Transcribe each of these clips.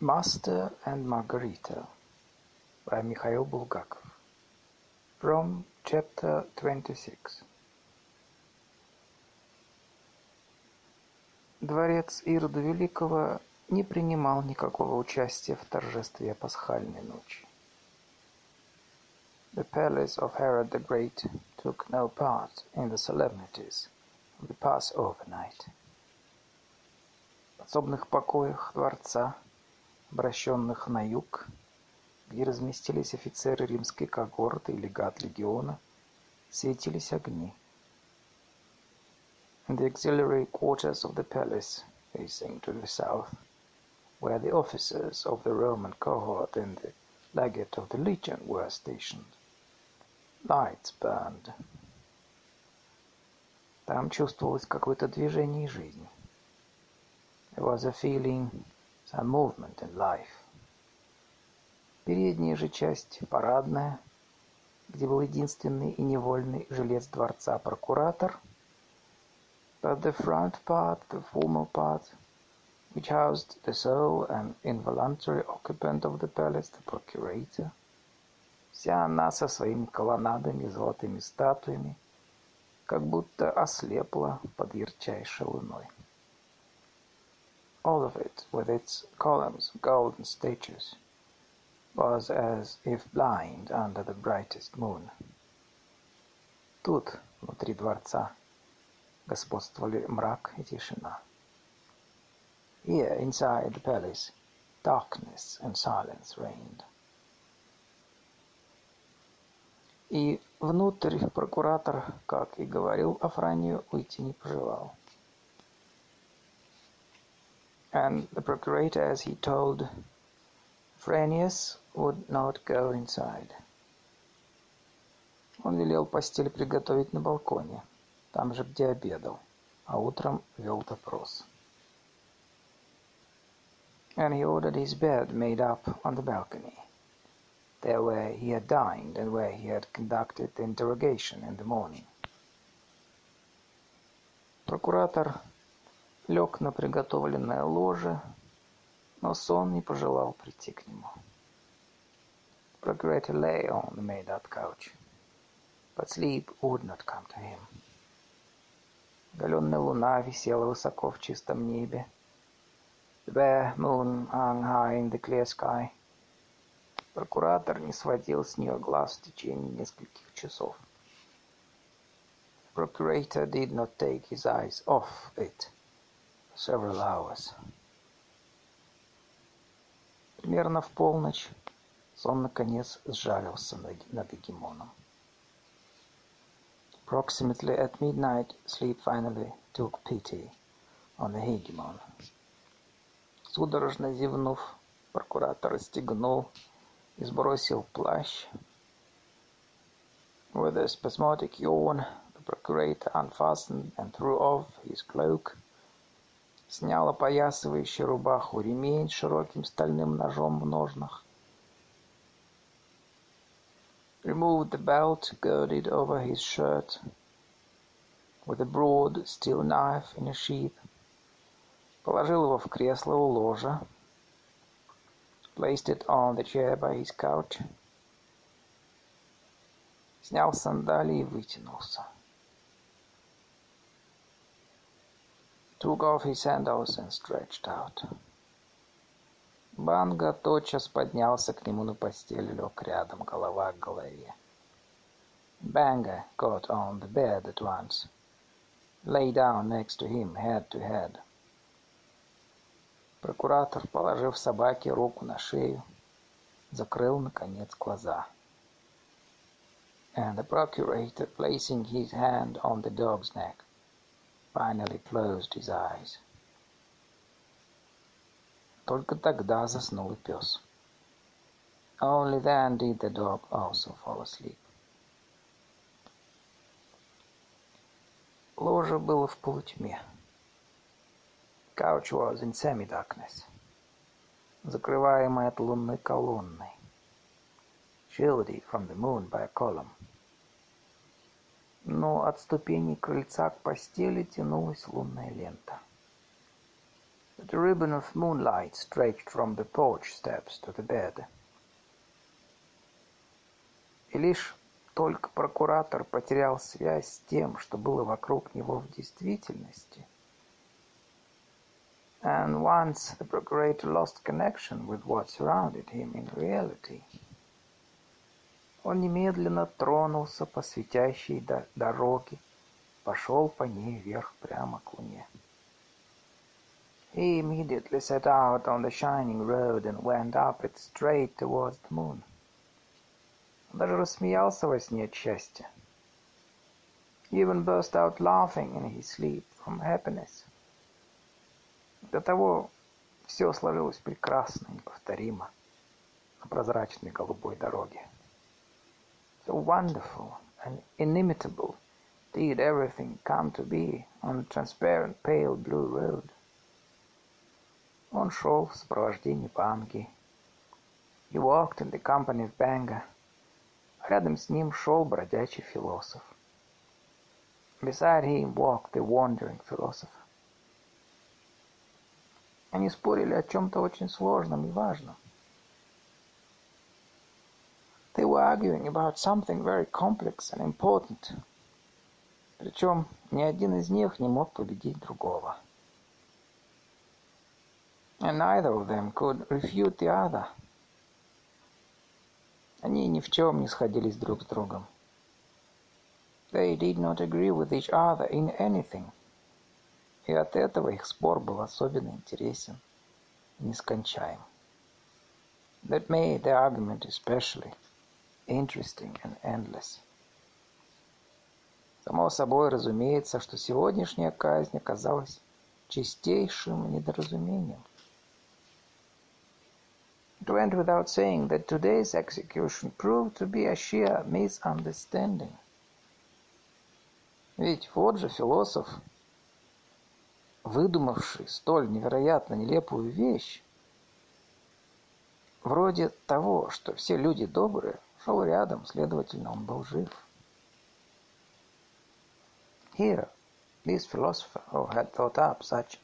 Master and Margarita by Mikhail Bulgakov From chapter 26 Дворец Ирода Великого не принимал никакого участия в торжестве пасхальной ночи. The palace of Herod the Great took no part in the solemnities of the Passover night. В подсобных покоях дворца, обращенных на юг, где разместились офицеры римской когорты и легат легиона, светились огни. In the auxiliary quarters of the palace, facing to the south, where the officers of the Roman cohort and the legate of the legion were stationed, lights burned. Там чувствовалось какое-то движение и жизнь. There was a feeling, some movement in life. Передняя же часть, парадная, где был единственный и невольный жилец дворца прокуратор, but the front part, the formal part, which housed the sole and involuntary occupant of the palace, the procurator, вся она со своими колоннадами и золотыми статуями, как будто ослепла под ярчайшей луной. All of it, with its columns of golden statues, was as if blind under the brightest moon. Тут, внутри дворца, господствовали мрак и тишина. Here, inside the palace, darkness and silence reigned. И внутрь прокуратор, как и говорил Афранию, уйти не пожелал. And the procurator, as he told Phrenius, would not go inside. Он велел постель приготовить на балконе, там же, где обедал, а утром вел допрос. And he ordered his bed made up on the balcony, there where he had dined and where he had conducted the interrogation in the morning. Прокуратор лег на приготовленное ложе, но сон не пожелал прийти к нему. Procurator lay on the made-up couch, but sleep would not come to him. Галенная луна висела высоко в чистом небе. The bare moon hung high in the clear sky. Прокуратор не сводил с нее глаз в течение нескольких часов. The procurator did not take his eyes off it several hours. Примерно в полночь сон наконец сжалился над Эгемоном. Approximately at midnight, sleep finally took pity on the hegemon. Судорожно зевнув, прокуратор расстегнул и сбросил плащ. With a spasmodic yawn, the procurator unfastened and threw off his cloak, Снял опоясывающий рубаху ремень широким стальным ножом в ножнах, removed the belt girded over his shirt, with a broad steel knife in a sheath, положил его в кресло у ложа, placed it on the chair by his couch, снял сандалии и вытянулся. Took off his sandals and stretched out. Банга тотчас поднялся к нему на постель, лег рядом, голова к голове. Banga got on the bed at once, lay down next to him, head to head. Прокуратор, положив собаке руку на шею, закрыл, наконец, глаза. And the procurator, placing his hand on the dog's neck, finally closed his eyes. Только тогда заснул и пес. Only then did the dog also fall asleep. Ложе было в полутьме. Couch was in semi-darkness, закрываемый от лунной колонной, shielded from the moon by a column. Но от ступеней крыльца к постели тянулась лунная лента. a ribbon of moonlight stretched from the porch steps to the bed. И лишь только прокуратор потерял связь с тем, что было вокруг него в действительности, and once the procurator lost connection with what surrounded him in reality, он немедленно тронулся по светящей дороге, пошел по ней вверх прямо к луне. He immediately set out on the shining road and went up it straight towards the moon. Он даже рассмеялся во сне от счастья. He even burst out laughing in his sleep from happiness. До того все сложилось прекрасно, неповторимо на прозрачной голубой дороге. So wonderful and inimitable did everything come to be on the transparent pale blue road. Он шел в сопровождении Банги. He walked in the company of Banga. Рядом с ним шел бродячий философ. Beside him walked the wandering philosopher. Они спорили о чем-то очень сложном и важном. They were arguing about something very complex and important. Причем ни один из них не мог победить другого. And neither of them could refute the other. Они ни в чем не сходились друг с другом. They did not agree with each other in anything. И от этого их спор был особенно интересен и нескончаем. That made the argument especially interesting and endless. Само собой разумеется, что сегодняшняя казнь оказалась чистейшим недоразумением. It went without saying that today's execution proved to be a sheer misunderstanding. Ведь вот же философ, выдумавший столь невероятно нелепую вещь, вроде того, что все люди добрые, шел рядом, следовательно, он был жив. Here, this philosopher who had thought up such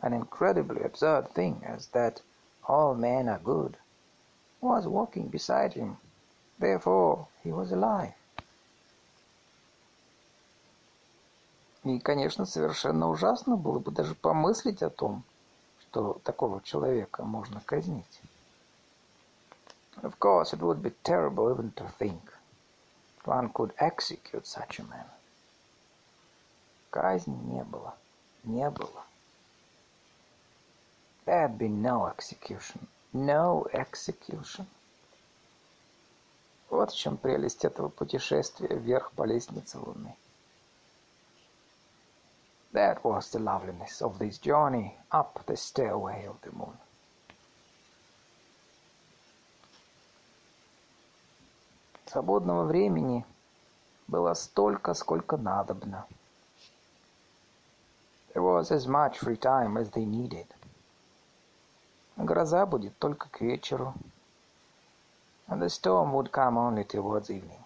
an incredibly absurd thing as that all men are good was walking beside him. Therefore, he was alive. И, конечно, совершенно ужасно было бы даже помыслить о том, что такого человека можно казнить. Of course, it would be terrible even to think one could execute such a man. Казни не было. Не было. There had been no execution. No execution. Вот в чем прелесть этого путешествия вверх по лестнице Луны. That was the loveliness of this journey up the stairway of the moon. Свободного времени было столько, сколько надобно. There was as much free time as they needed. Гроза будет только к вечеру. And the storm would come only towards evening.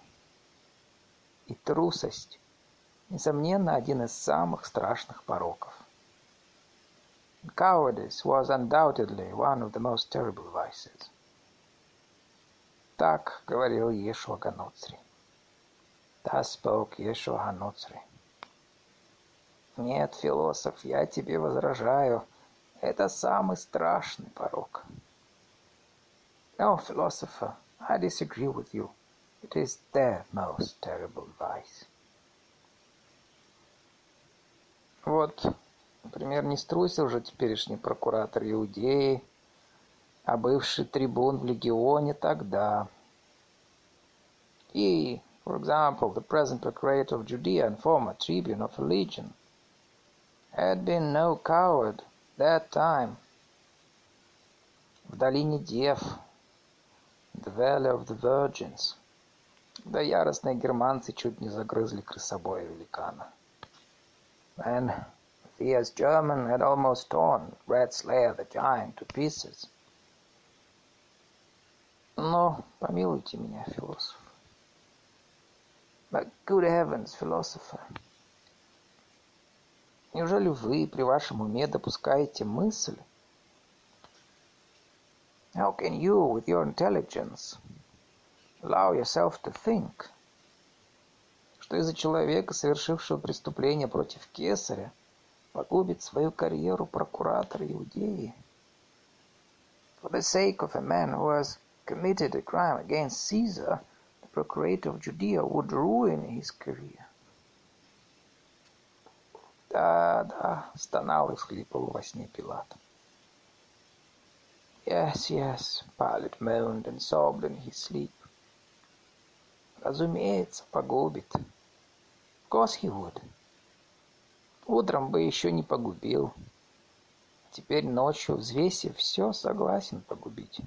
И трусость, несомненно, один из самых страшных пороков. Cowardice was undoubtedly one of the most terrible vices. Так говорил Иешуа Ганоцри. Thus spoke Yeshua Ханоцри. Нет, философ, я тебе возражаю. Это самый страшный порок. No, philosopher, I disagree with you. It is the most terrible vice. Вот, например, не струсил же теперешний прокуратор Иудеи, а бывший трибун в легионе тогда. He, for example, the present procurator of Judea and former tribune of a legion, had been no coward that time. В долине Дев, the valley of the virgins, да яростные германцы чуть не загрызли крысобоя великана. And fierce German had almost torn Red Slayer the giant to pieces. Но помилуйте меня, философ. But good heavens, philosopher. Неужели вы при вашем уме допускаете мысль, can you, with your intelligence, allow yourself to think, что из-за человека, совершившего преступление против кесаря, погубит свою карьеру прокуратора Иудеи? For the sake of a man who has committed a crime against Caesar, the procurator of Judea would ruin his career. Да, да, стонал и всхлипывал во сне Пилат. Yes, yes, Pilate moaned and sobbed in his sleep. Разумеется, погубит. Of course he would. Утром бы еще не погубил. Теперь ночью, взвесив все, согласен погубить.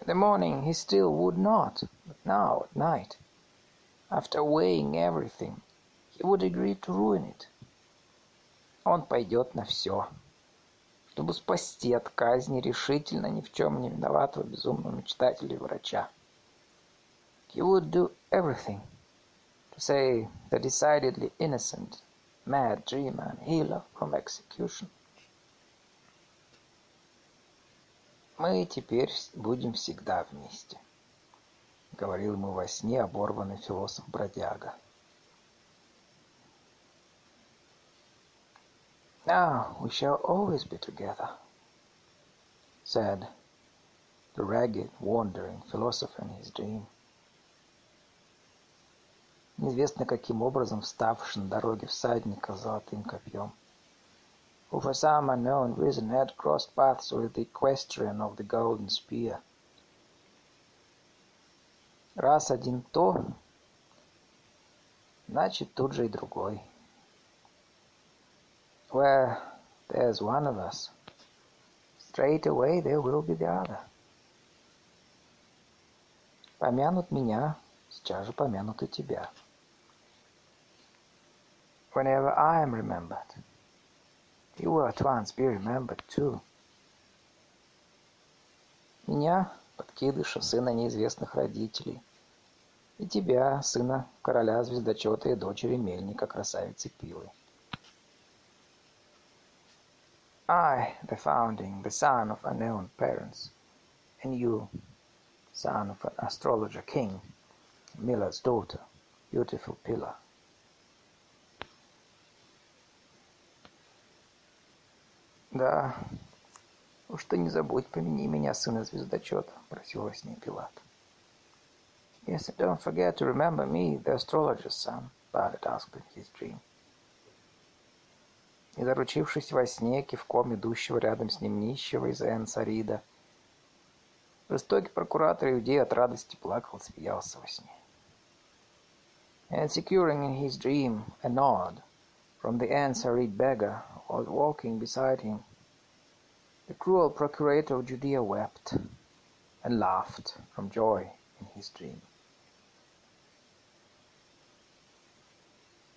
In the morning he still would not, but now at night, after weighing everything, he would agree to ruin it. Он пойдет на все, чтобы спасти от казни решительно ни в чем не виноватого безумного мечтателя и врача. He would do everything to say the decidedly innocent, mad dreamer and healer from execution. Мы теперь будем всегда вместе, говорил ему во сне оборванный философ-бродяга. Now we shall always be together, said the ragged, wandering philosopher in his dream. Неизвестно каким образом вставший на дороге всадника с золотым копьем, who for some unknown reason had crossed paths with the equestrian of the golden spear. Раз один то, значит тут же и другой. Where there's one of us, straight away there will be the other. Помянут меня, сейчас же помянут и тебя. Whenever I am remembered, you will at once be remembered too. Меня, подкидыша, сына неизвестных родителей, и тебя, сына короля звездочета и дочери мельника, красавицы Пилы. I, the founding, the son of unknown parents, and you, son of an astrologer king, miller's daughter, beautiful pillar. Да, уж ты не забудь, помяни меня, сына звездочета, просил во сне Пилат. Yes, and don't forget to remember me, the astrologer's son, Pilate asked in his dream. и заручившись во сне кивком идущего рядом с ним нищего из Энсарида. Жестокий прокуратор Иудеи от радости плакал, смеялся во сне. And securing in his dream a nod from the Ansarid beggar was walking beside him, the cruel procurator of Judea wept and laughed from joy in his dream.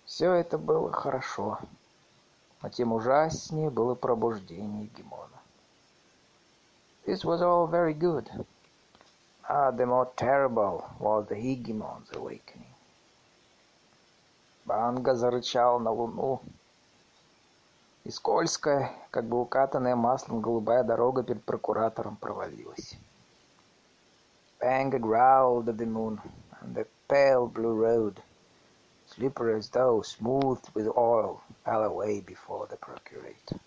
Все это было хорошо, но тем ужаснее было пробуждение Гемона. This was all very good, ah, the more terrible was the Hegemon's awakening. Банга зарычал на луну, и скользкая, как бы укатанная маслом голубая дорога перед прокуратором провалилась. Banga growled at the moon, and the pale blue road slippery as though smoothed with oil, fell away before the procurator.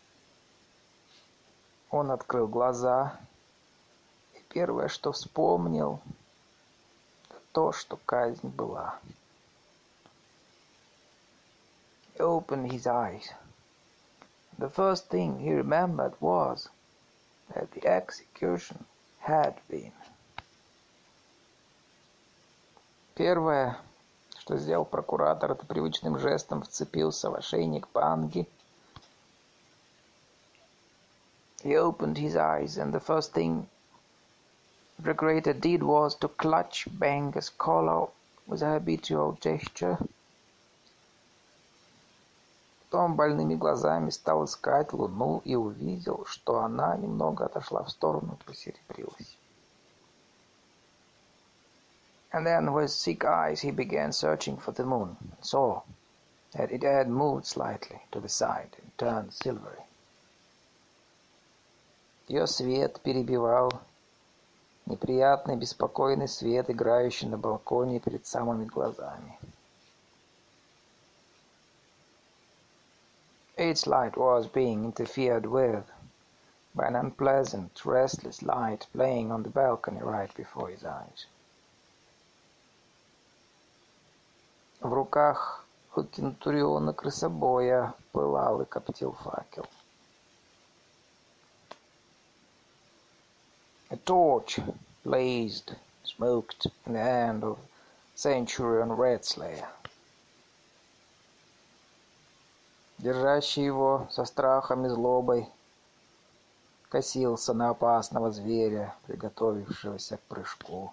Он открыл глаза, и первое, что вспомнил, то, что казнь была. He opened his eyes. The first thing he remembered was that the execution had been. Первое, что сделал прокуратор, это привычным жестом вцепился в ошейник Банги. He opened his eyes, and the first thing the procurator did was to clutch Banga's collar with a habitual gesture. Потом больными глазами стал искать луну и увидел, что она немного отошла в сторону и посеребрилась. And then with sick eyes he began searching for the moon, and saw that it had moved slightly to the side and turned silvery. Ее свет перебивал неприятный беспокойный свет, играющий на балконе перед самыми глазами. Its light was being interfered with by an unpleasant, restless light playing on the balcony right before his eyes. В руках у кентуриона крысобоя пылал и коптил факел. A torch blazed, smoked in the hand of Centurion Redslayer. Держащий его со страхом и злобой, косился на опасного зверя, приготовившегося к прыжку.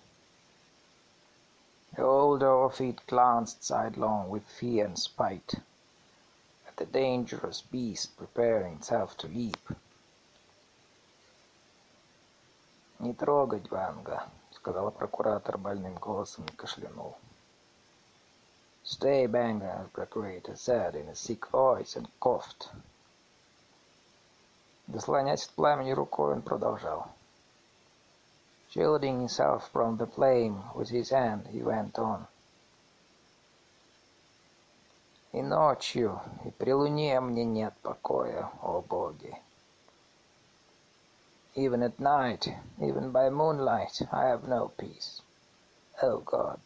The old Orphid glanced sidelong with fear and spite at the dangerous beast preparing itself to leap. «Не трогать Ванга», — сказал прокуратор больным голосом и кашлянул. «Stay, Banga», the procurator said in a sick voice and coughed. Заслонясь от пламени рукой, он продолжал. Shielding himself from the flame with his hand, he went on. И ночью, и при луне мне нет покоя, о боги. Even at night, even by moonlight, I have no peace. Oh God.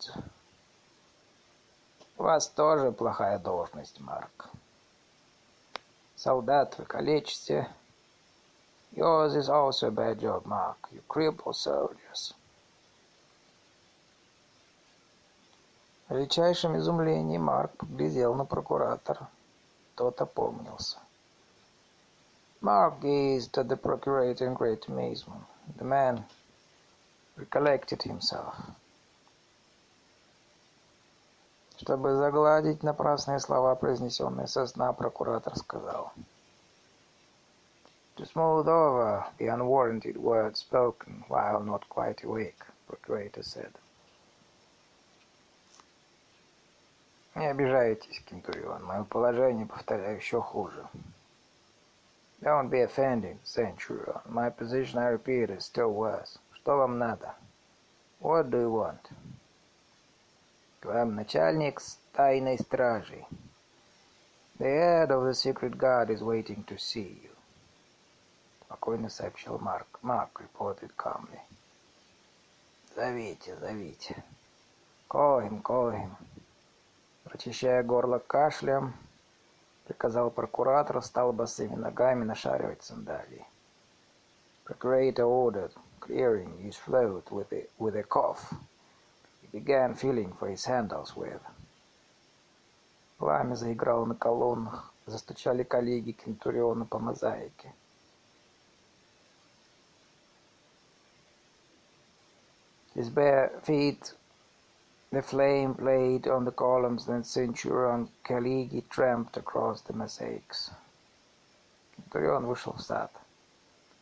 У вас тоже плохая должность, Марк. Солдат вы калечите. Yours is also a bad job, Mark. You cripple soldiers. В величайшем изумлении Марк поглядел на прокуратора. Тот опомнился. Mark gazed at the procurator in great amazement. The man recollected himself. Чтобы загладить напрасные слова, произнесенные со сна, прокуратор сказал. To smooth over the unwarranted words spoken while not quite awake, procurator said. Не обижайтесь, Кентурион, мое положение, повторяю, еще хуже. Don't be offended, Centurion. My position, I repeat, is still worse. Что вам надо? What do you want? К вам начальник тайной стражи. The head of the secret guard is waiting to see you. Спокойно сообщил Марк. Марк reported calmly. Зовите, зовите. Call him, call him. Прочищая горло кашлем, приказал прокуратор, стал босыми ногами нашаривать сандалии. Procurator ordered, clearing his throat with a, with a cough. He began feeling for his sandals with. Пламя заиграло на колоннах, застучали коллеги Кентуриона по мозаике. His bare feet The flame played on the columns, then Centurion Kaligi tramped across the mosaics. Centurion вышел в сад.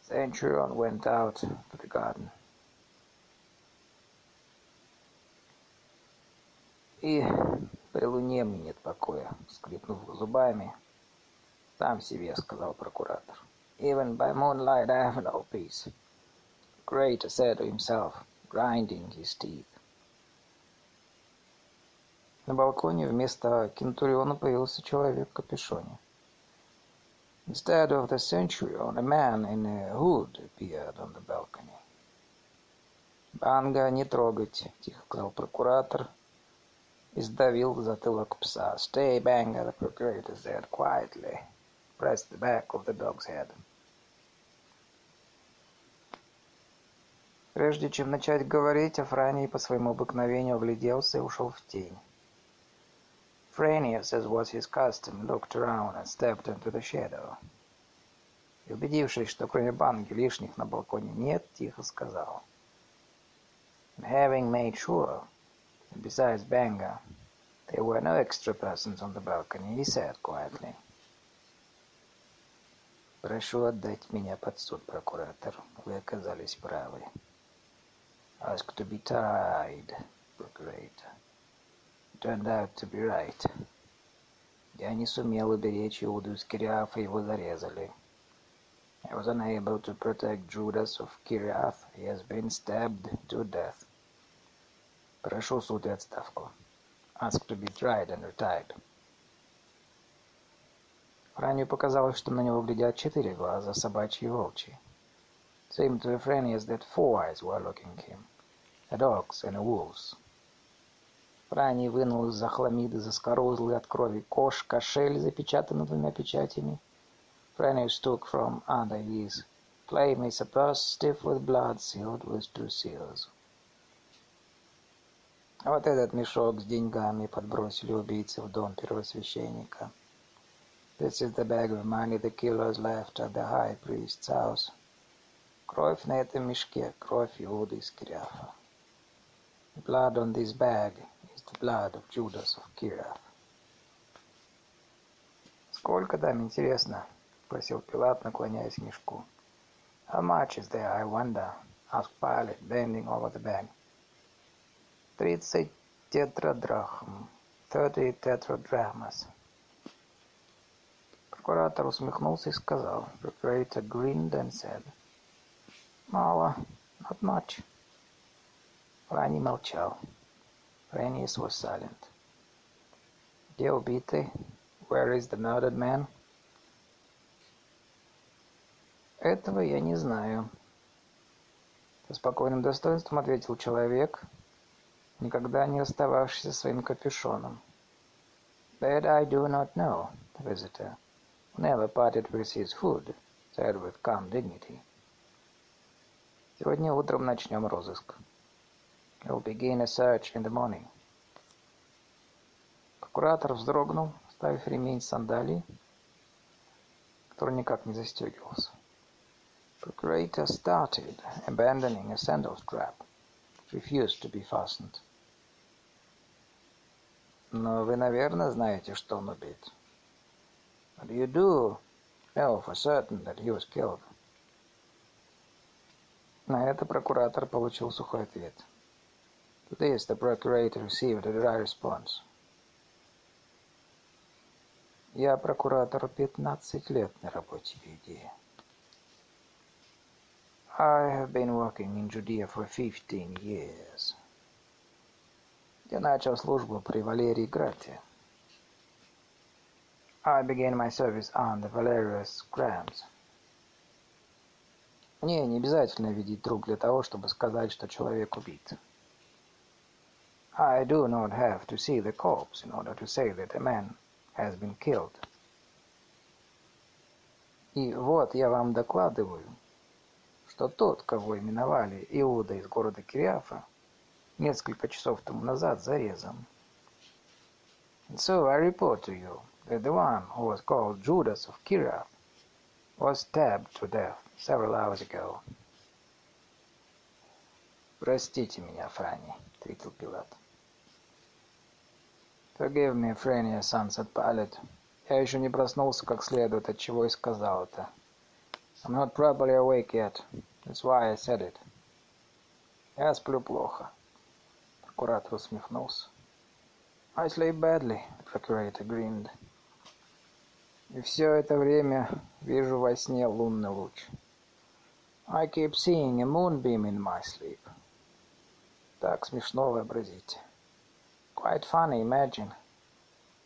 Centurion went out to the garden. И при луне мне нет покоя, скрипнув зубами. Сам себе, сказал прокуратор. Even by moonlight I have no peace. Great said to himself, grinding his teeth. На балконе вместо Кентуриона появился человек в капюшоне. Instead of the Centurion, a man in a hood appeared on the balcony. «Банга не трогать», — тихо сказал прокуратор и сдавил затылок пса. «Stay, Banga», the procurator said quietly. Pressed the back of the dog's head. Прежде чем начать говорить, Афраний по своему обыкновению огляделся и ушел в тень. Frenius, as was his custom, looked around and stepped into the shadow. И убедившись, что кроме банги лишних на балконе нет, тихо сказал. And having made sure besides Banga, there were no extra persons on the balcony, he said quietly. Прошу отдать меня под суд, прокуратор. Вы оказались правы. Ask to be tied, procurator. turned out to be right. Я не сумел уберечь Иуду из Кириафа, его зарезали. He was unable to protect Judas of Kiriath. He has been stabbed to death. Прошу суд и отставку. Ask to be tried and retired. Франию показалось, что на него глядят четыре глаза, собачьи и волчьи. Seemed to Ephraimius that four eyes were looking at him, a dog's and a wolf's. Франий вынул из-за хламиды заскорузлый от крови кош, кошель, запечатанный двумя печатями. Franius took from under his claymase a purse stiff with blood, sealed with two seals. А вот этот мешок с деньгами подбросили убийцы в дом первосвященника. This is the bag of money the killers left at the high priest's house. Кровь на этом мешке, кровь Иуды из Кириафа. The blood on this bag is the blood of Judas of Kiriath. Сколько там, интересно? Спросил Пилат, наклоняясь к мешку. How much is there, I wonder? Asked Pilate, bending over the bag. Тридцать тетрадрахм. Thirty tetradrachmas. Прокуратор усмехнулся и сказал. Procurator grinned and said. Мало. Not much. Франи молчал. Френиus was silent. Где убитый? Where is the murdered man? Этого я не знаю. Со спокойным достоинством ответил человек, никогда не расстававшийся со своим капюшоном. That I do not know, the visitor. Never parted with his food, said with calm dignity. Сегодня утром начнем розыск. We'll begin a search in the morning. Прокуратор вздрогнул, ставив ремень сандалий, который никак не застегивался. Procurator started, abandoning a sandal strap, which refused to be fastened. Но вы, наверное, знаете, что он убит. But you do know for certain that he was killed. На это прокуратор получил сухой ответ. To this the procurator received a dry response. Я прокуратор 15 лет на работе в Иудее. I have been working in Judea for 15 years. Я начал службу при Валерии Грате. I began my service under Valerius Grams. Мне не обязательно видеть труп для того, чтобы сказать, что человек убит. I do not have to see the corpse in order to say that a man has been killed. И вот я вам докладываю, что тот, кого именовали Иуда из города Кириафа, несколько часов тому назад зарезан. And so I report to you that the one who was called Judas of Kiriath was stabbed to death several hours ago. «Простите меня, Франи», — ответил Пилат. «Forgive me, Френия, Sunset Pilot. Я еще не проснулся как следует, от чего и сказал это. I'm not properly awake yet. That's why I said it. Я сплю плохо. Прокуратор усмехнулся. I sleep badly, Procurator grinned. И все это время вижу во сне лунный луч. I keep seeing a moonbeam in my sleep. Так смешно вообразите. Quite funny, imagine.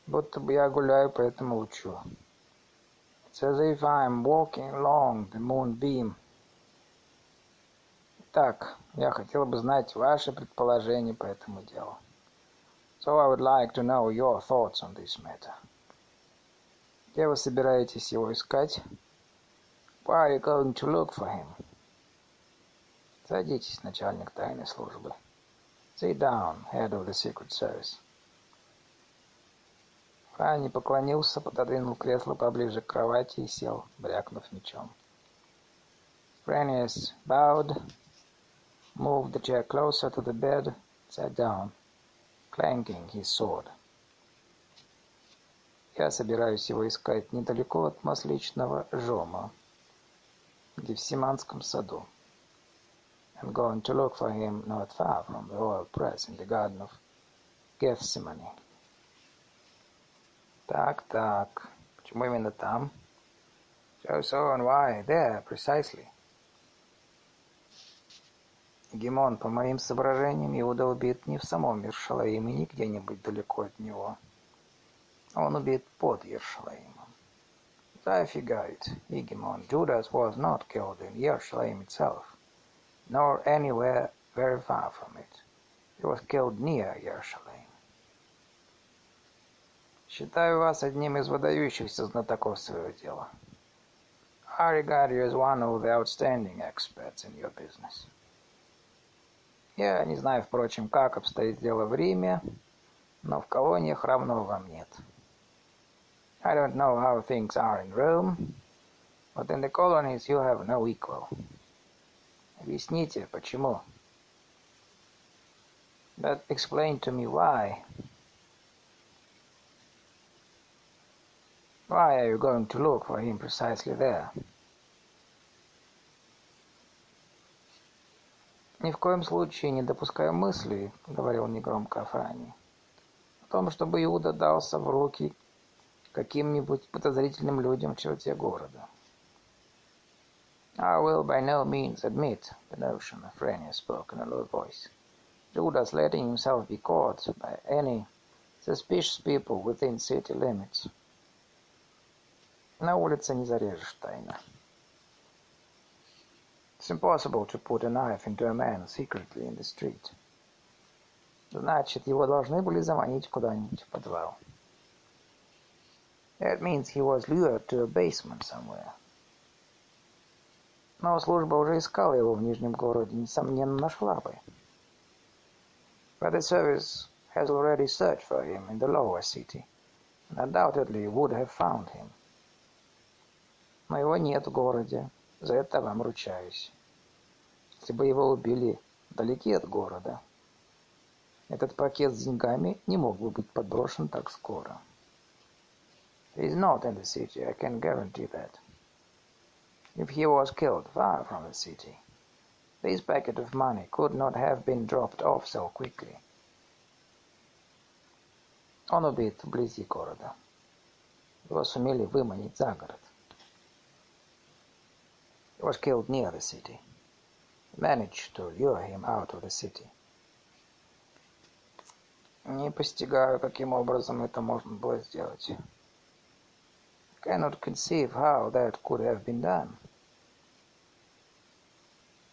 Будто бы я гуляю по этому лучу. It's as if I'm walking along the moonbeam. Так, я хотел бы знать ваши предположения по этому делу. So I would like to know your thoughts on this matter. Где вы собираетесь его искать? Where are you going to look for him? Садитесь, начальник тайной службы. Sit down, head of the secret service. Франи поклонился, пододвинул кресло поближе к кровати и сел, брякнув мечом. Franius bowed, moved the chair closer to the bed, sat down, clanking his sword. Я собираюсь его искать недалеко от Масличного Жома, в Гефсиманском саду. I'm going to look for him not far from the royal press in the garden of Gethsemane. Так, так. Почему именно там? So, so, and why? There, precisely. Гимон, по моим соображениям, Иуда убит не в самом Ершалаиме, не где-нибудь далеко от него. Он убит под. I figure it, Hegemon, Judas was not killed in Yerushalayim itself, nor anywhere very far from it. He was killed near Yerushalayim. Считаю вас одним из выдающихся знатоков своего дела. I regard you as one of the outstanding experts in your business. Я не знаю, впрочем, как обстоит дело в Риме, но в колониях равного вам нет. I don't know how things are in Rome, but in the colonies you have no equal. Объясните, почему? But explain to me why. Why are you going to look for him precisely there? «Ни в коем случае не допускаю мысли, — говорил негромко Афани, — о том, чтобы Иуда дался в руки каким-нибудь подозрительным людям в черте города. I will by no means admit the notion, Afrania spoke in a low voice. Judas letting himself be caught by any suspicious people within city limits. На улице не зарежешь тайно. It's impossible to put a knife into a man secretly in the street. Значит, его должны были заманить куда-нибудь в подвал. That means he was lured to a basement somewhere. Но служба уже искала его в Нижнем городе, несомненно, нашла бы. But the service has already searched for him in the lower city, and undoubtedly would have found him. Но его нет в городе, за это вам ручаюсь. Если бы его убили вдалеке от города, этот пакет с деньгами не мог бы быть подброшен так скоро. He is not in the city, I can guarantee that. If he was killed far from the city, this packet of money could not have been dropped off so quickly. Он убит вблизи города. Его сумели выманить за город. He was killed near the city. Managed to lure him out of the city. Не постигаю, каким образом это можно было сделать. cannot conceive how that could have been done.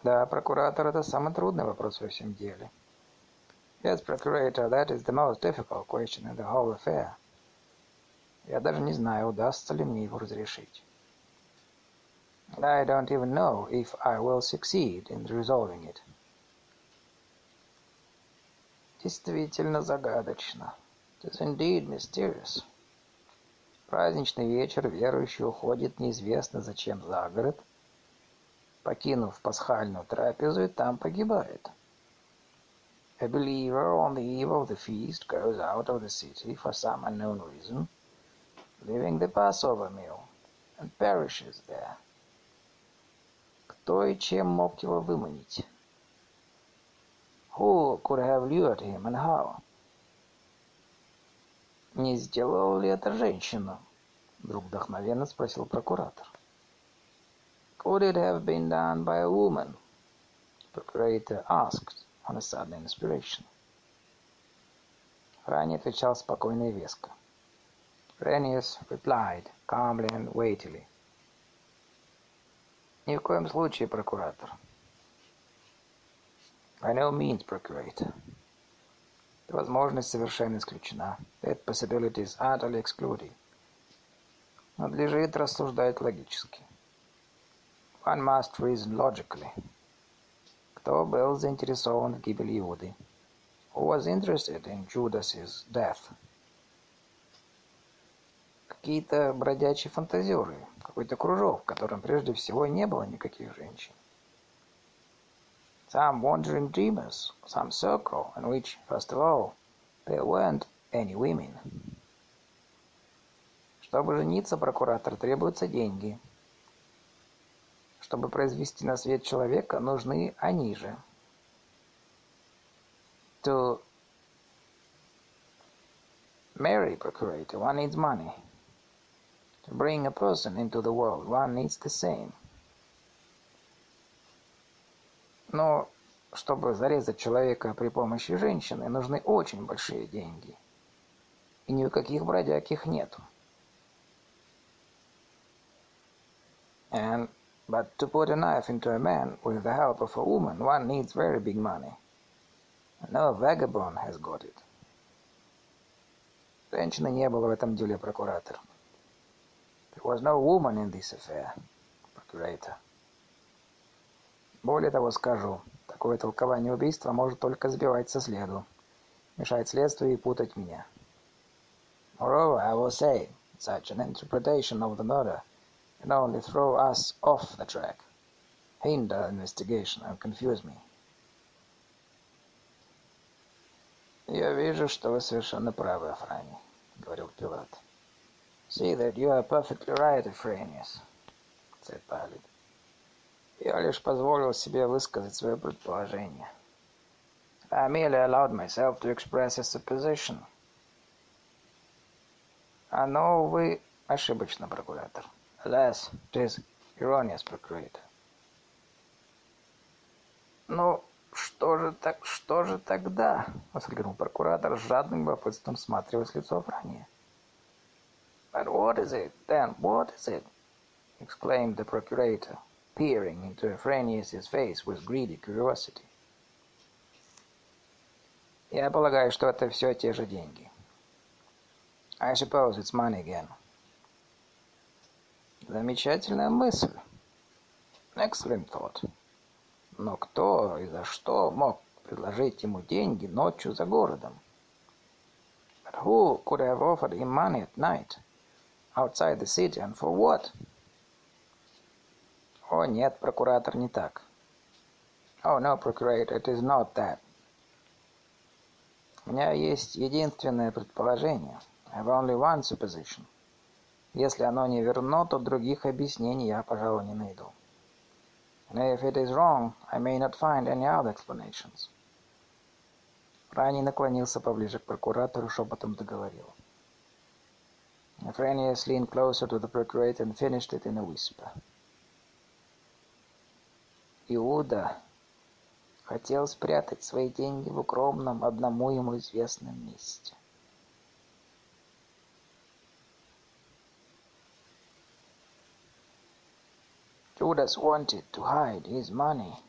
Да, прокуратор, это самый трудный вопрос во всем деле. Yes, procurator, that is the most difficult question in the whole affair. Я даже не знаю, удастся ли мне его разрешить. And I don't even know if I will succeed in resolving it. Действительно загадочно. It is indeed mysterious праздничный вечер верующий уходит неизвестно зачем за город, покинув пасхальную трапезу, и там погибает. A believer on the eve of the feast goes out of the city for some unknown reason, leaving the Passover meal, and perishes there. Кто и чем мог его выманить? Who could have lured him and how? «Не сделала ли это женщина?» — вдруг вдохновенно спросил прокуратор. «Could it have been done by a woman?» Procurator asked on a sudden inspiration. Рани отвечал спокойно и веско. Renius replied calmly and weightily. Ни в коем случае, прокуратор. By no means, procurator. Возможность совершенно исключена. That possibility is utterly excluded. Надлежит рассуждать логически. One must reason logically. Кто был заинтересован в гибели Иуды? Who was interested in Judas's death? Какие-то бродячие фантазеры, какой-то кружок, в котором прежде всего не было никаких женщин. some wandering dreamers, some circle in which, first of all, there weren't any women. Чтобы жениться, прокуратор, требуются деньги. Чтобы произвести на свет человека, нужны они же. To marry procurator, one needs money. To bring a person into the world, one needs the same. Но чтобы зарезать человека при помощи женщины, нужны очень большие деньги. И ни у каких бродяг их нету. And, but to put a knife into a man with the help of a woman, one needs very big money. No vagabond has got it. Женщины не было в этом деле, прокуратор. There was no woman in this affair, procurator. Более того скажу, такое толкование убийства может только сбивать со следу, мешать следствию и путать меня. Moreover, I will say, such an interpretation of the murder can only throw us off the track, hinder investigation and confuse me. «Я вижу, что вы совершенно правы, Афрани», — говорил Пилат. «See that you are perfectly right, Afranius», — said Pilate. Я лишь позволил себе высказать свое предположение. I merely allowed myself to express a supposition. Оно, увы, ошибочно, прокуратор. Alas, it is erroneous, procurator. Ну, «Что же так, что же тогда?» — воскликнул прокуратор с жадным любопытством, всматриваясь в лицо Франия. «But what is it, then, what is it?» — exclaimed the procurator, peering into Afranius's face with greedy curiosity. «Я полагаю, что это все те же деньги. I suppose it's money again». «Замечательная мысль. Excellent thought». Но кто и за что мог предложить ему деньги ночью за городом? But who could have offered him money at night, outside the city, and for what? О, нет, прокуратор, не так. Oh, no, procurator, it is not that. У меня есть единственное предположение. I have only one supposition. Если оно не верно, то других объяснений я, пожалуй, не найду. And if it is wrong, I may not find any other explanations. Рани наклонился поближе к прокуратору, шепотом договорил. Ephraimius leaned closer to the procurator and finished it in a whisper. Иуда хотел спрятать свои деньги в укромном, одному ему известном месте. Judas wanted to hide his money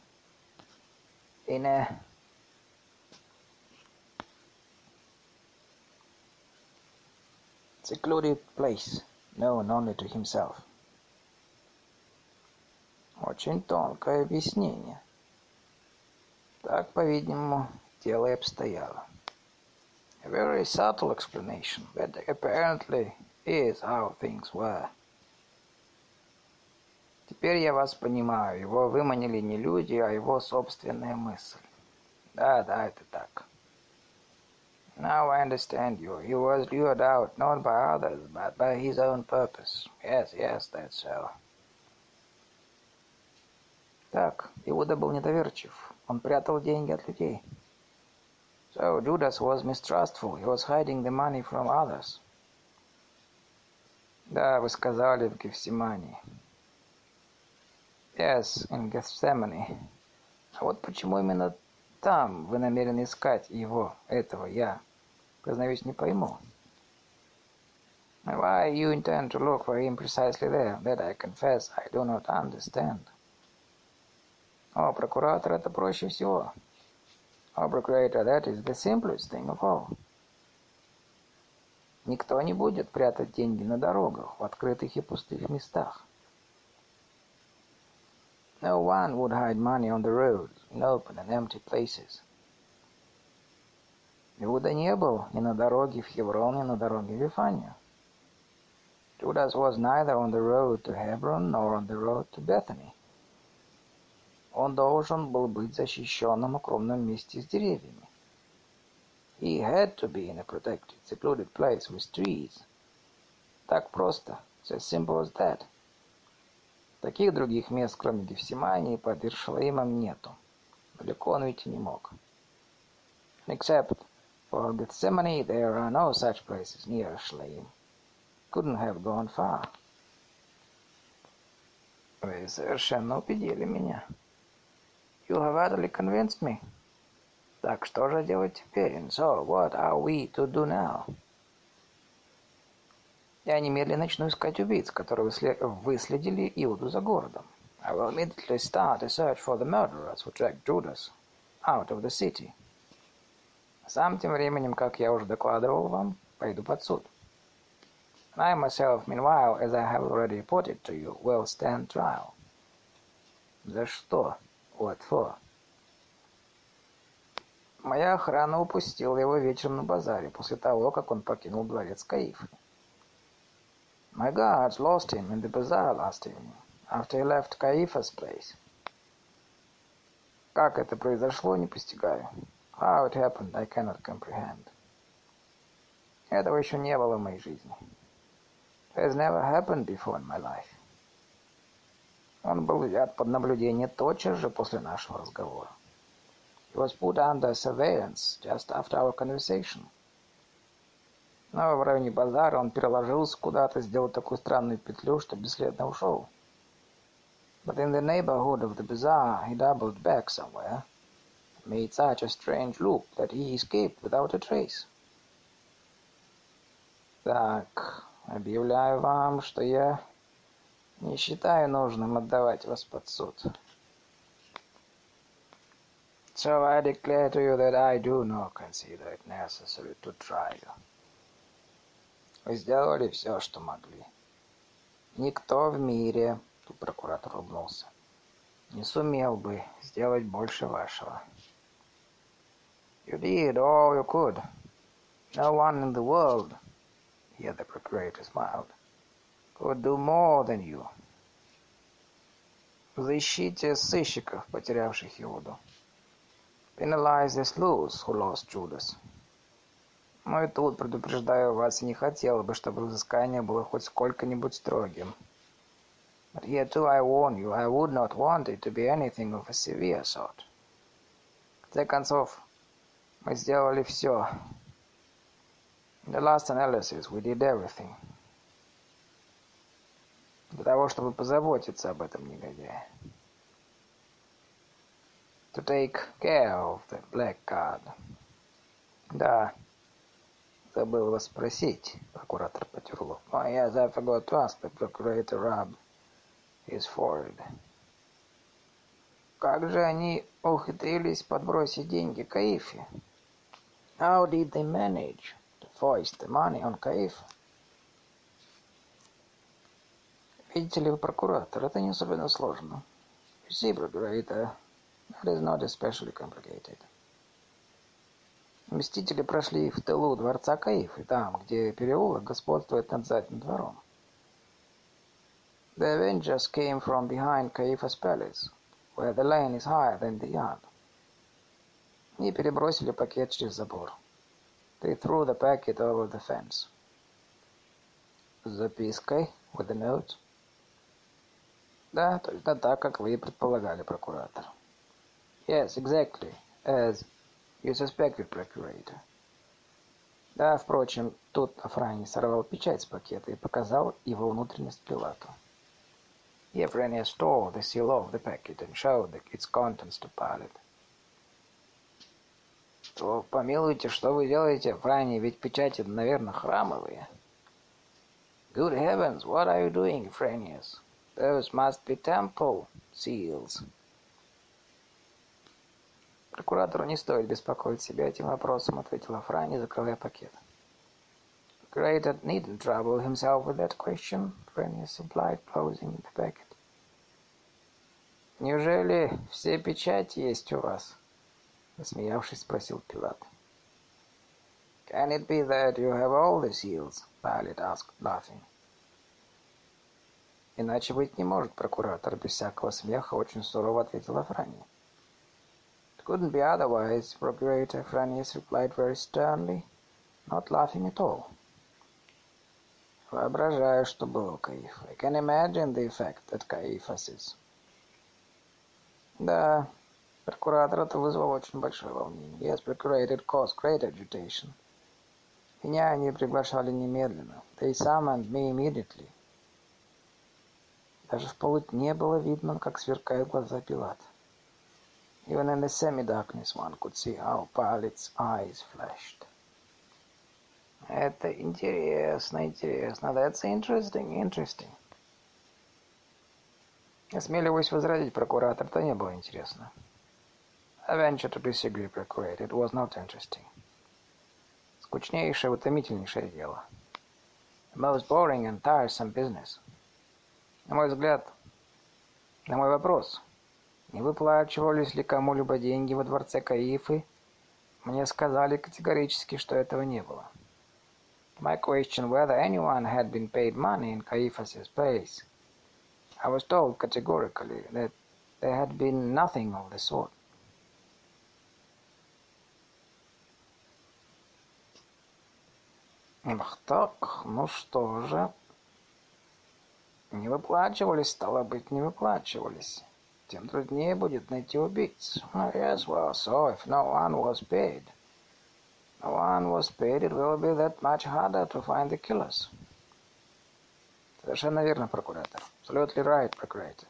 in a secluded place known only to himself. Очень тонкое объяснение. Так, по-видимому, дело и обстояло. A very subtle explanation, but apparently is how things were. Теперь я вас понимаю. Его выманили не люди, а его собственная мысль. Да, да, это так. Now I understand you. He was lured out not by others, but by his own purpose. Yes, yes, that's so. Так, Иуда был недоверчив. Он прятал деньги от людей. So Judas was mistrustful. He was hiding the money from others. Да, вы сказали в Гефсимании. Yes, in Gethsemane. А вот почему именно там вы намерены искать его, этого, я, признаюсь, не пойму. Why you intend to look for him precisely there, that I confess I do not understand. О, прокуратор, это проще всего. О, procurator, that is the simplest thing of all. Никто не будет прятать деньги на дорогах, в открытых и пустых местах. No one would hide money on the road, in open and empty places. Иуда не был ни на дороге в Хеврон, ни на дороге в Вифанию. Judas was neither on the road to Hebron nor on the road to Bethany. Он должен был быть защищенным укромном месте с деревьями. He had to be in a protected, secluded place with trees. Так просто. It's as simple as that. Таких других мест, кроме Гефсимании, под Иршалаимом нету. Далеко он уйти не мог. Except for Gethsemane, there are no such places near Shleim. Couldn't have gone far. Вы совершенно убедили меня. You have utterly convinced me. Так что же делать теперь? And so, what are we to do now? Я немедленно начну искать убийц, которые выследили Иуду за городом. I will immediately start a search for the murderers who tracked Judas out of the city. Сам тем временем, как я уже докладывал вам, пойду под суд. I myself, meanwhile, as I have already reported to you, will stand trial. За что? What for? Моя охрана упустила его вечером на базаре, после того, как он покинул дворец Каифы. My guards lost him in the bazaar last evening, after he left Каифа's place. Как это произошло, не постигаю. How it happened, I cannot comprehend. Этого еще не было в моей жизни. It has never happened before in my life. Он был взят под наблюдение тотчас же после нашего разговора. He was put under surveillance just after our conversation. Но в районе базара он переложился куда-то, сделал такую странную петлю, что бесследно ушел. But in the neighborhood of the bazaar he doubled back somewhere, made such a strange loop that he escaped without a trace. Так, объявляю вам, что я не считаю нужным отдавать вас под суд. So I declare to you that I do not consider it necessary to try you. Вы сделали все, что могли. Никто в мире, тут прокуратор улыбнулся, не сумел бы сделать больше вашего. You did all you could. No one in the world, here the procurator smiled, could do more than you. Защите сыщиков, потерявших Иуду. Penalize the sleuths who lost Judas. Но и тут, предупреждаю вас, не хотел бы, чтобы взыскание было хоть сколько-нибудь строгим. But here too I warn you, I would not want it to be anything of a severe sort. В конце концов, мы сделали все. In the last analysis, we did everything. Для того, чтобы позаботиться об этом негодяе to take care of the blackguard. Да, забыл вас спросить, прокуратор потер лоб. Oh, yes, I forgot to ask the procurator rubbed his forehead. Как же они ухитрились подбросить деньги Каифе? How did they manage to foist the money on Каиф? Видите ли вы, прокуратор, это не особенно сложно. You see, procurator, It is not especially complicated. Мстители прошли в тылу дворца Каифы, там, где переулок господствует над задним двором. The Avengers came from behind Caiaphas Palace, where the lane is higher than the yard. И перебросили пакет через забор. They threw the packet over the fence. С запиской, with a note. Да, точно так, как вы и предполагали, прокуратор. Yes, exactly, as you suspected, procurator. Да, впрочем, тут Афрани сорвал печать с пакета и показал его внутренность Пилату. Ефрения tore the seal off the packet and showed its contents to Pilate. То помилуйте, что вы делаете, Афрани, ведь печати, наверное, храмовые. Good heavens, what are you doing, Ephraimius? Those must be temple seals. Прокуратору не стоит беспокоить себя этим вопросом, ответила Франи, закрывая пакет. Greater needn't trouble himself with that question, Frenius supplied, closing the packet. Неужели все печати есть у вас? Засмеявшись, спросил Пилат. Can it be that you have all the seals? Pilate asked, laughing. Иначе быть не может, прокуратор, без всякого смеха, очень сурово ответила Франи. Couldn't be otherwise, Procurator Franius replied very sternly, not laughing at all. Воображаю, что было у Каифа. I can imagine the effect at Каифас's. Да, прокуратор это вызвало очень большое волнение. Yes, procurator caused great agitation. Меня они приглашали немедленно. They summoned me immediately. Даже в полутьме было видно, как сверкают глаза Пилата. Even in the semi-darkness one could see how Pilate's eyes flashed. Это интересно, интересно. That's interesting, interesting. Осмеливаюсь возразить, прокуратор, это не было интересно. I venture to disagree, procurator. It was not interesting. Скучнейшее, утомительнейшее дело. The most boring and tiresome business. На мой взгляд, на мой вопрос, не выплачивались ли кому-либо деньги во дворце Каифы, мне сказали категорически, что этого не было. My question whether anyone had been paid money in Caiaphas's place, I was told categorically that there had been nothing of the sort. Ах так, ну что же, Не выплачивались, стало быть, не выплачивались. Тем труднее будет найти убийц. Yes, well, so if no one was paid, no one was paid, it will be that much harder to find the killers. Совершенно верно, прокуратор. Absolutely right, procurator.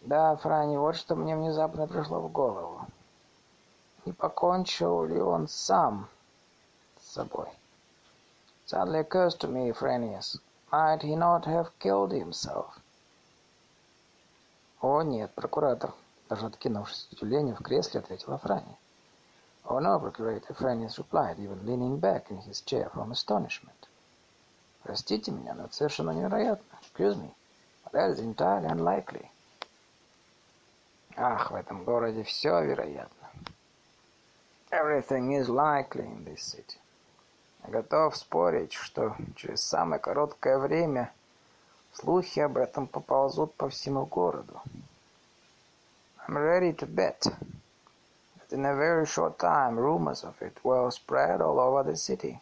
Да, Франи, вот что мне внезапно пришло в голову. Не покончил ли он сам собой? Suddenly occurs to me, Frenius, Might he not have killed himself? О, нет, прокуратор. Даже откинувшись от удивления в кресле, ответила Франи. Oh no, procurator, Franius replied, even leaning back in his chair from astonishment. Простите меня, но это совершенно невероятно. Excuse me, but that is entirely unlikely. Ах, в этом городе все вероятно. Everything is likely in this city. Готов спорить, что через самое короткое время слухи об этом поползут по всему городу. I'm ready to bet that in a very short time rumors of it will spread all over the city.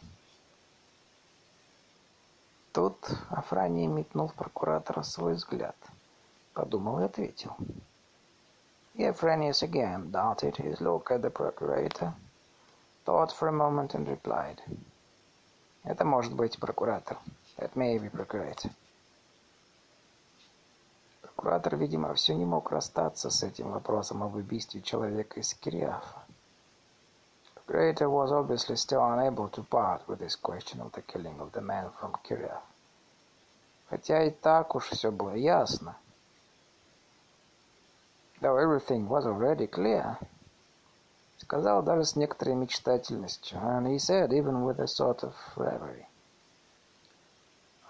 Тут Афраний метнул в прокуратора свой взгляд. Подумал и ответил. Euphranius again darted his look at the procurator, thought for a moment and replied — Это может быть прокуратор. That may be procurator. Прокуратор, видимо, все не мог расстаться с этим вопросом об убийстве человека из Кириафа. Procurator was obviously still unable to part with this question of the killing of the man from Kiriath. Хотя и так уж все было ясно. Though everything was already clear, Сказал даже с некоторой мечтательностью. And he said, even with a sort of reverie.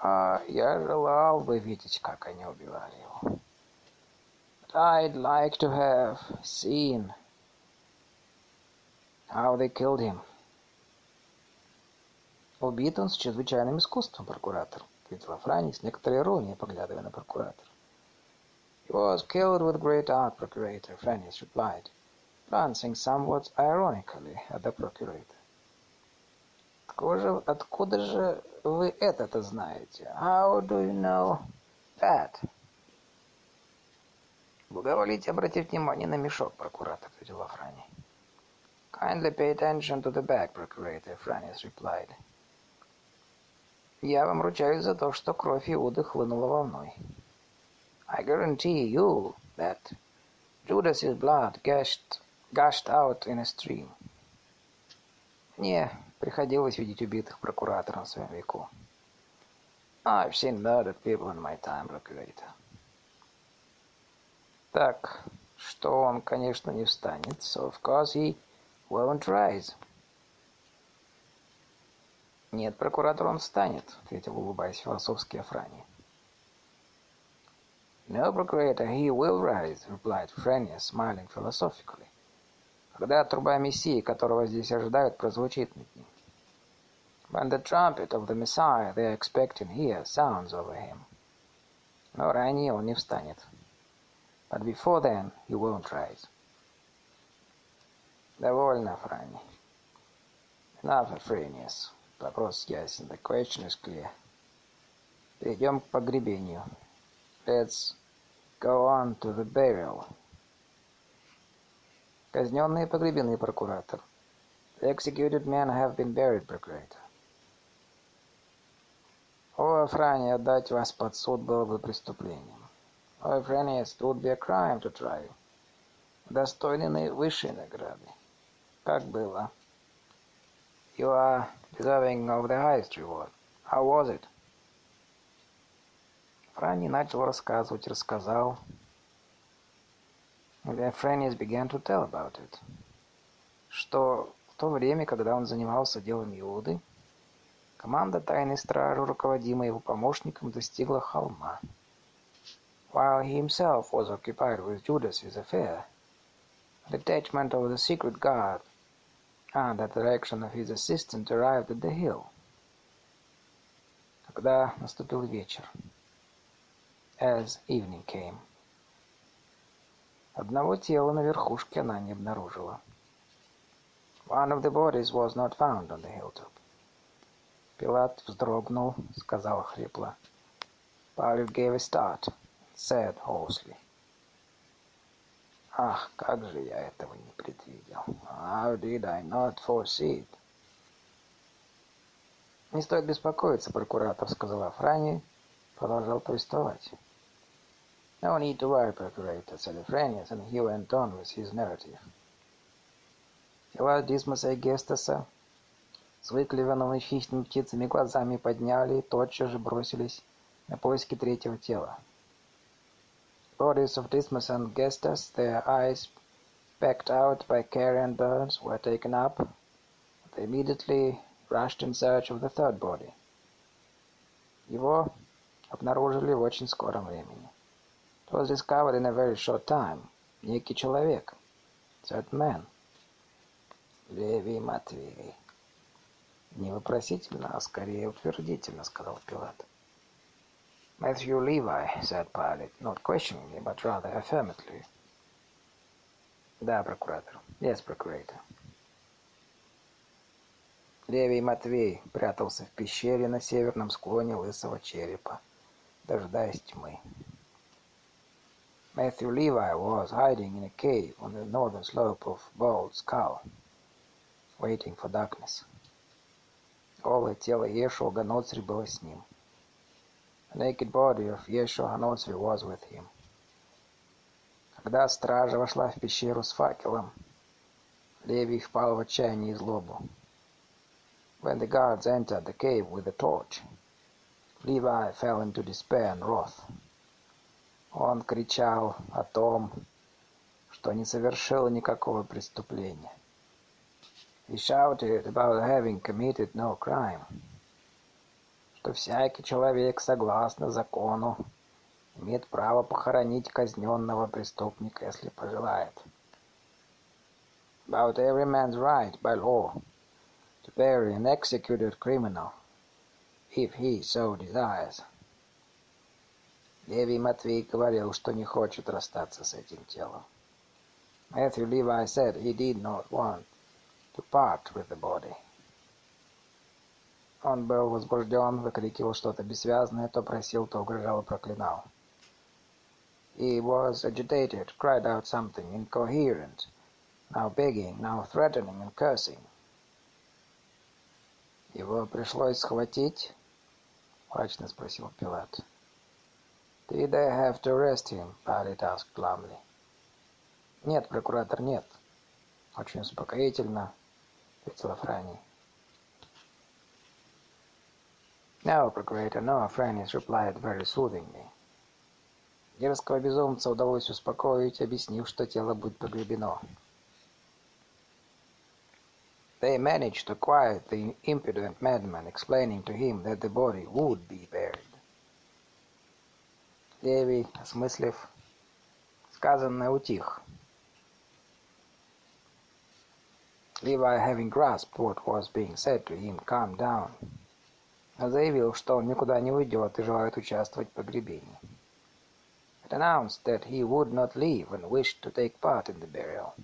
А я желал бы видеть, как они убивали его. But I'd like to have seen how they killed him. Убит он с чрезвычайным искусством, прокуратор, ответила Франи с некоторой иронией, поглядывая на прокуратора. He was killed with great art, procurator, Frannis replied glancing somewhat ironically at the procurator. Откуда откуда же вы это-то знаете? How do you know that? Благоволите обратить внимание на мешок, прокуратор, ответила Франи. Kindly pay attention to the bag, procurator, Frannis replied. Я вам ручаюсь за то, что кровь Иуды хлынула волной. I guarantee you that Judas's blood gushed gushed out in a stream. Мне приходилось видеть убитых прокуратором в своем веку. I've seen murdered people in my time, procurator. Так, что он, конечно, не встанет, so of course he won't rise. Нет, прокуратор он встанет, ответил, улыбаясь философски Афрани. No, procurator, he will rise, replied Frenia, smiling philosophically когда труба Мессии, которого здесь ожидают, прозвучит над ним. When the trumpet of the Messiah they are expecting here sounds over him. Но ранее он не встанет. But before then he won't rise. Довольно, Франни. Enough, Afranius. Вопрос ясен. The question is clear. Перейдем к погребению. Let's go on to the burial. Казненные погребены, прокуратор. The executed men have been buried, procurator. О, Франи, отдать вас под суд было бы преступлением. О, Френиес, it would be a crime to try you. Достойны наивысшей награды. Как было? You are deserving of the highest reward. How was it? Франи начал рассказывать, рассказал. And then Френиес began to tell about it. Что в то время, когда он занимался делом Иуды, команда тайной стражи, руководимая его помощником, достигла холма. While he himself was occupied with Judas's affair, a detachment of the secret guard under the direction of his assistant arrived at the hill. Когда наступил вечер, as evening came, одного тела на верхушке она не обнаружила. One of the bodies was not found on the hilltop. Пилат вздрогнул, сказал хрипло. Pilate gave a start, said hoarsely. Ах, как же я этого не предвидел. How did I not foresee it? Не стоит беспокоиться, прокуратор, сказала Франи, продолжал повествовать. No need to worry, procurator, said Ephraim, and he went on with his narrative. Тела Дисмоса и Гестаса с выклеванными хищными птицами глазами подняли и тотчас же бросились на поиски третьего тела. Bodies of Dismas and Gestas, their eyes pecked out by carrion birds, were taken up. They immediately rushed in search of the third body. Его обнаружили в очень скором времени. Was discovered in a very short time. Некий человек. Certain man. Левий Матвей. Не вопросительно, а скорее утвердительно, сказал Пилат. Matthew Levi, said Pilate, not questioningly, but rather affirmatively. Да, прокуратор. Yes, procurator. Левий Матвей прятался в пещере на северном склоне лысого черепа, дожидаясь тьмы. Matthew Levi was hiding in a cave on the northern slope of Bald Skull, waiting for darkness. Голое тело Ешуа Ганоцри было с ним. The naked body of Yeshua Hanosri was with him. Когда стража вошла в пещеру с факелом, Левий впал в отчаяние и злобу. When the guards entered the cave with the torch, Levi fell into despair and wrath. Он кричал о том, что не совершил никакого преступления. He shouted about having committed no crime. что всякий человек, согласно закону, имеет право похоронить казненного преступника, если пожелает. About every man's right by law to bury an executed criminal, if he so desires. Левий Матвей говорил, что не хочет расстаться с этим телом. Matthew Levi said he did not want to part with the body. Он был возбужден, выкрикивал что-то бессвязное, то просил, то угрожал и проклинал. He was agitated, cried out something incoherent, now begging, now threatening and cursing. Его пришлось схватить? Мрачно спросил Пилат. Did they have to arrest him? Pilate asked glumly. Нет, прокуратор, нет. Очень успокоительно, ответила Франи. No, Procurator, no, Frannis replied very soothingly. Дерзкого безумца удалось успокоить, объяснив, что тело будет погребено. They managed to quiet the impudent madman, explaining to him that the body would be buried. Левий, осмыслив сказанное, утих. Levi, having grasped what was being said to him, calmed down. заявил, что он никуда не уйдет и желает участвовать в погребении. It announced that he would not leave and wished to take part in the burial.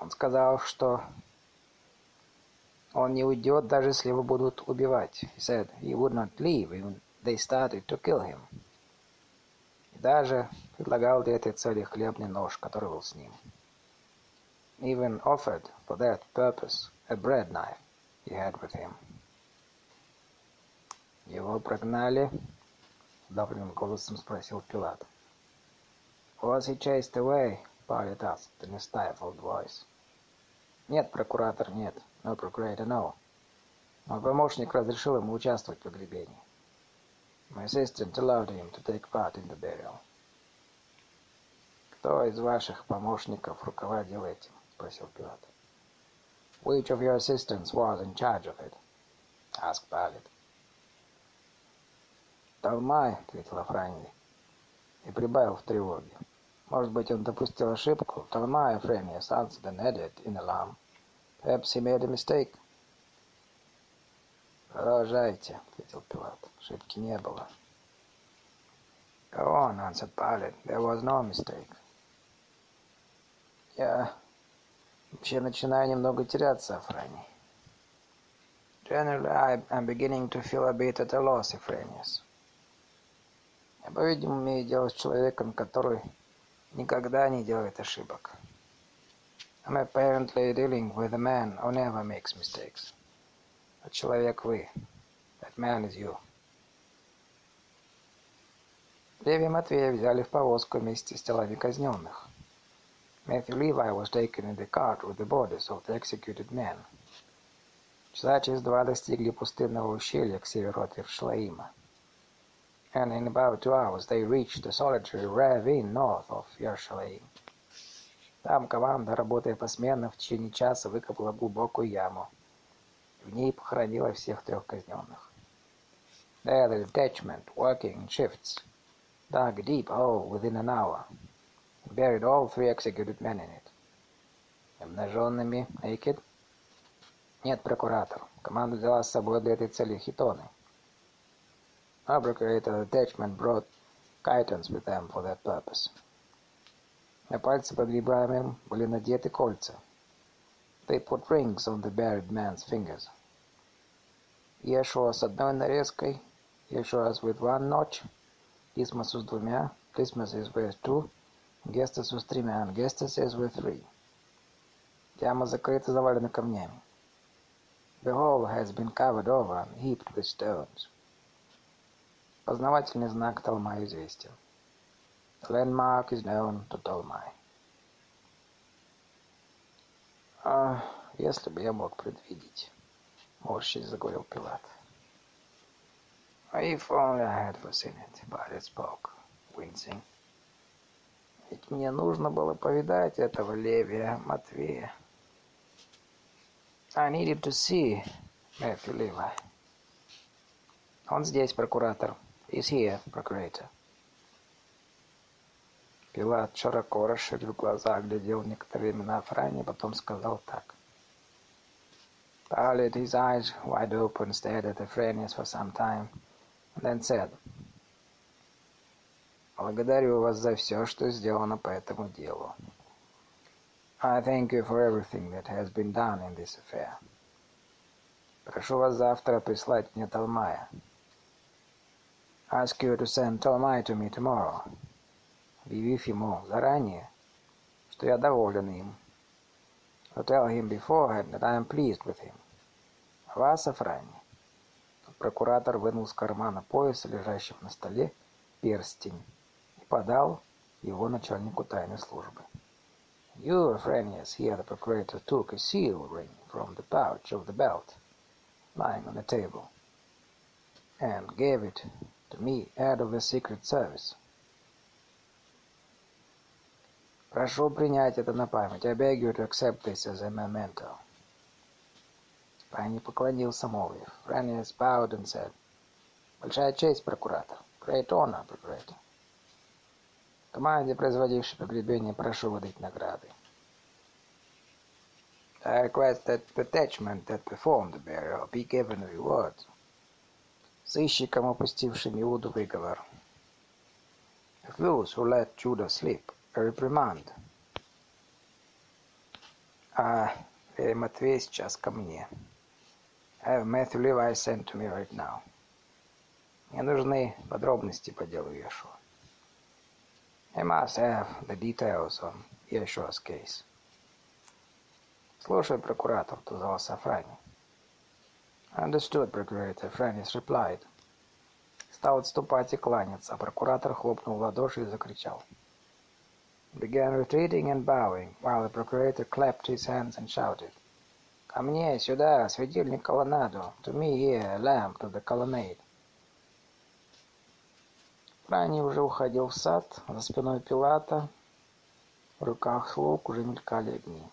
Он сказал, что он не уйдет, даже если его будут убивать. He said he would not leave even they started to kill him. И даже предлагал для этой цели хлебный нож, который был с ним. Even offered for that purpose a bread knife he had with him. «Его прогнали?» — сдавленным голосом спросил Пилат. «Was he chased away?» — Pilate asked in a stifled voice. «Нет, прокуратор, нет. No, procurator, no. Мой помощник разрешил ему участвовать в погребении. My assistant allowed him to take part in the burial. «Кто из ваших помощников руководил этим?» — спросил Пилат. «Which of your assistants was in charge of it?» — asked Pilate. «Талмай», — ответил Афраний и прибавил в тревоге. Может быть, он допустил ошибку? Талмай, Афрениus answered and added in alarm. Perhaps he made a mistake. «Продолжайте», — ответил Пилат. «Ошибки не было». «Go on», — answered Pilate. «There was no mistake». «Я вообще начинаю немного теряться, Афраний». «Generally, I am beginning to feel a bit at a loss, Ephraimius». «Я, по-видимому, имею дело с человеком, который никогда не делает ошибок». I'm apparently dealing with a man who never makes mistakes. А человек вы. That man is you. Леви Матвея взяли в повозку вместе с телами казненных. Matthew Levi was taken in the cart with the bodies of the executed men. Часа через два достигли пустынного ущелья к северу от Ершлаима. And in about two hours they reached the solitary ravine north of Yerushalayim. Там команда, работая посменно, в течение часа выкопала глубокую яму. В ней похоронила всех трех казненных. There the detachment, working in shifts, dug deep hole within an hour and buried all three executed men in it. Обнаженными, naked? Нет, прокуратор. Команда взяла с собой для этой цели хитоны. Our procurator detachment brought chitons with them for that purpose. На пальцы погребаемым были надеты кольца. They put rings on the buried man's fingers. Иешуа с одной нарезкой, Иешуас with one notch, Dismas с двумя, Dismas is with two, Gestas с тремя, Gestas is with three. Яма закрыта, завалена камнями. The hole has been covered over and heaped with stones. Познавательный знак Талма известен. The landmark is known to Толмай. А если бы я мог предвидеть, морщись заговорил Пилат. If only I had foreseen it, Pilate spoke, wincing. Ведь мне нужно было повидать этого Левия Матвея. I needed to see Matthew Levi. Он здесь, прокуратор. He's here, procurator. Пилат широко расширив глаза, глядел некоторое время на Афране, потом сказал так. Pilate, his eyes wide open, stared at Ephraimius for some time, and then said, «Благодарю вас за все, что сделано по этому делу. I thank you for everything that has been done in this affair. Прошу вас завтра прислать мне Талмая. Ask you to send Talmai to me tomorrow объявив ему заранее, что я доволен им. To tell him beforehand that I am pleased with him. Вас, Афрани. Прокуратор вынул из кармана пояса, лежащего на столе, перстень и подал его начальнику тайной службы. You, Afranius, here the procurator took a seal ring from the pouch of the belt lying on the table and gave it to me, head of the secret service. Прошу принять это на память. I beg you to accept this as a memento. Фрэнни поклонился, молвив. Фрэнни bowed and said, Большая честь, прокуратор. Great honor, procurator. Команде, производившей погребение, прошу выдать награды. I request that the detachment that performed the burial be given rewards. Сыщикам, опустившим Иуду, выговор. Those who let Judah sleep reprimand. А Матвей сейчас ко мне. I have Matthew Levi sent to me right now. Мне нужны подробности по делу Иешуа. I must have the details on Yeshua's case. Слушай, прокуратор, отозвался Франи. Understood, Procurator. Франис replied. стал отступать и кланяться, а прокуратор хлопнул в ладоши и закричал. Began retreating and bowing, while the procurator clapped his hands and shouted. «Ко мне, сюда, светильник колоннаду! To me here, lamp to the colonnade!» Ранее уже уходил в сад, за спиной Пилата, в руках слуг уже мелькали огни.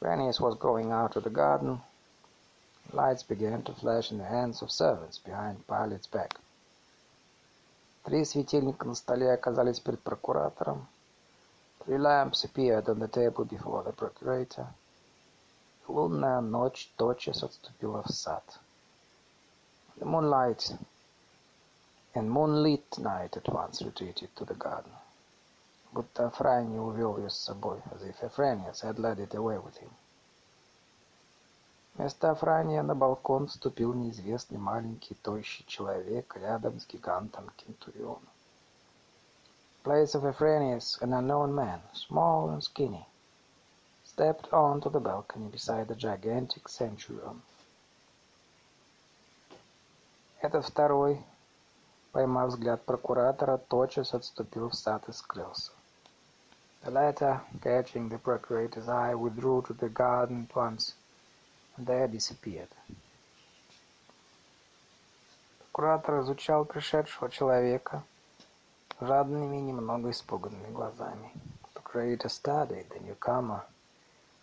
Phineas was going out to the garden. Lights began to flash in the hands of servants behind Pilate's back. Три светильника на столе оказались перед прокуратором. Three lamps appeared on the table before the procurator. Лунная ночь тотчас отступила в сад. The moonlight and moonlit night at once retreated to the garden. Будто Афрани увел ее с собой, as if Afranius had led it away with him. Вместо Афрания на балкон ступил неизвестный маленький тощий человек рядом с гигантом Кентурионом. place of Afranius, an unknown man, small and skinny, stepped onto the balcony beside the gigantic centurion. Этот второй, поймав взгляд прокуратора, тотчас отступил в сад и скрылся. The latter, catching the procurator's eye, withdrew to the garden at once there disappeared. Прокуратор изучал пришедшего человека жадными немного испуганными глазами. The procurator studied the newcomer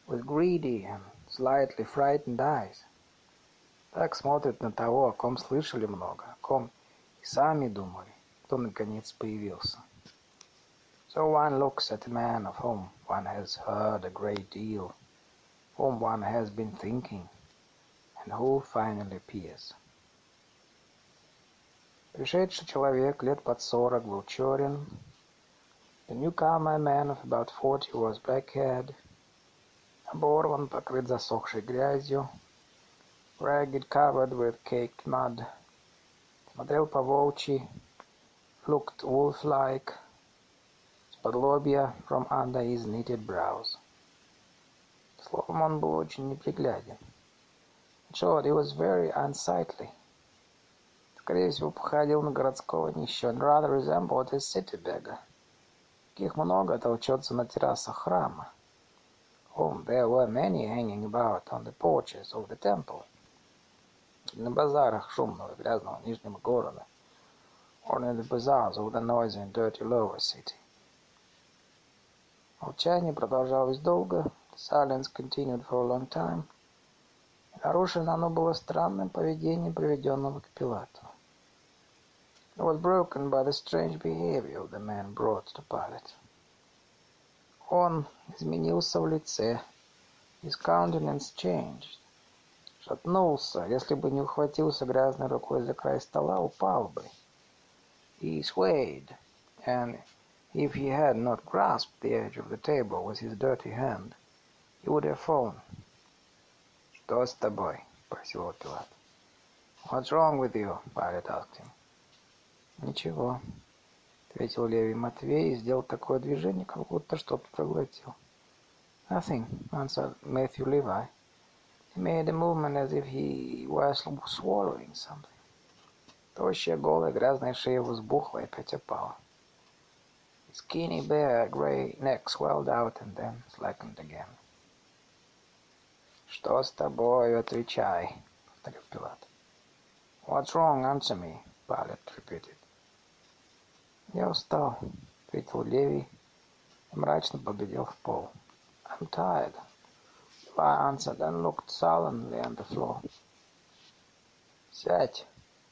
with greedy and slightly frightened eyes. Так смотрят на того, о ком слышали много, о ком и сами думали, кто наконец появился. So one looks at a man of whom one has heard a great deal, whom one has been thinking, and who finally appears. Пришедший человек лет под сорок был черен. The newcomer, a man of about forty, was black-haired, оборван, покрыт засохшей грязью, ragged, covered with caked mud, смотрел по-волчьи, looked wolf-like, подлобья from under his knitted brows. Словом, он был очень непригляден. He was very unsightly. Скорее всего, походил на городского нищего, and rather resembled a city beggar. Таких много толчется на террасах храма. Whom there were many hanging about on the porches of the temple. На базарах шумного и грязного нижнего города. Or in the bazaars of the noisy and dirty lower city. Молчание продолжалось долго. Silence continued for a long time. Нарушено оно было странным поведением приведенного к Пилату. It was broken by the strange behavior of the man brought to Pilate. Он изменился в лице. His countenance changed. Шатнулся. Если бы не ухватился грязной рукой за край стола, упал бы. He swayed, and If he had not grasped the edge of the table with his dirty hand, he would have fallen. «Что с тобой?» — спросил Пилат. «What's wrong with you?» — Pilate asked him. «Ничего», — ответил Левий Матвей и сделал такое движение, как будто что-то проглотил. «Nothing», — answered Matthew Levi. He made a movement as if he was swallowing something. Тощая, голая, грязная шея взбухла и опять опала. His skinny, bare, grey neck swelled out and then slackened again. «Что с тобой? Отвечай!» — повторил Пилат. «What's wrong? Answer me!» — Pilate repeated. «Я устал», — ответил Левий и мрачно поглядел в пол. «I'm tired», I answered and looked sullenly on the floor. «Сядь!»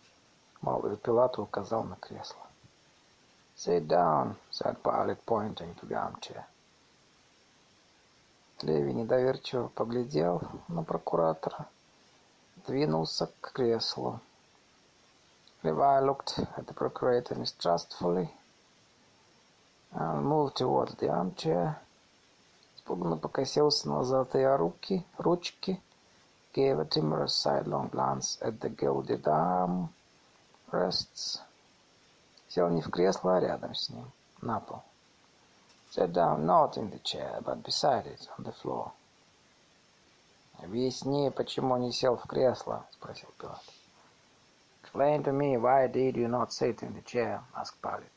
— молвил Пилат и указал на кресло. «Sit down», — said Pilate, pointing to the armchair. Леви недоверчиво поглядел на прокуратора, двинулся к креслу. Levi looked at the procurator mistrustfully and moved towards the armchair. Испуганно покосился на золотые руки, ручки, gave a timorous sidelong glance at the gilded arm rests Сел не в кресло, а рядом с ним, на пол. Sat down not in the chair, but beside it, on the floor. «Объясни, почему не сел в кресло?» — спросил Пилат. Explain to me, why did you not sit in the chair? asked Pilate.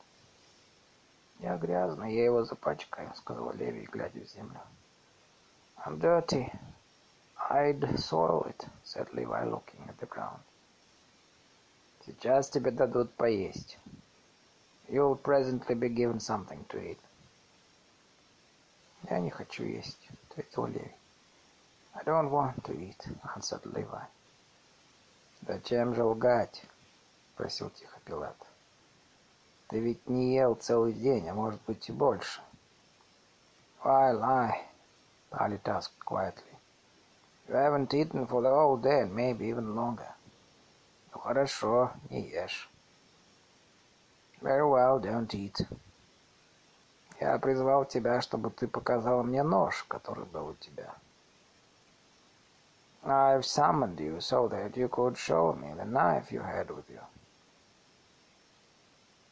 Я грязный, я его запачкаю, сказал Леви, глядя в землю. I'm dirty. I'd soil it, said Levi, looking at the ground. Сейчас тебе дадут поесть. You'll presently be given something to eat. Я не хочу есть, ответил Леви. I don't want to eat, answered Levi. Зачем же лгать? Спросил тихо Пилат. Ты ведь не ел целый день, а может быть и больше. Why lie? Pilate asked quietly. You haven't eaten for the whole day and maybe even longer. Ну хорошо, не ешь. Very well, don't eat. Я призвал тебя, чтобы ты показал мне нож, который был у тебя. I've summoned you so that you could show me the knife you had with you.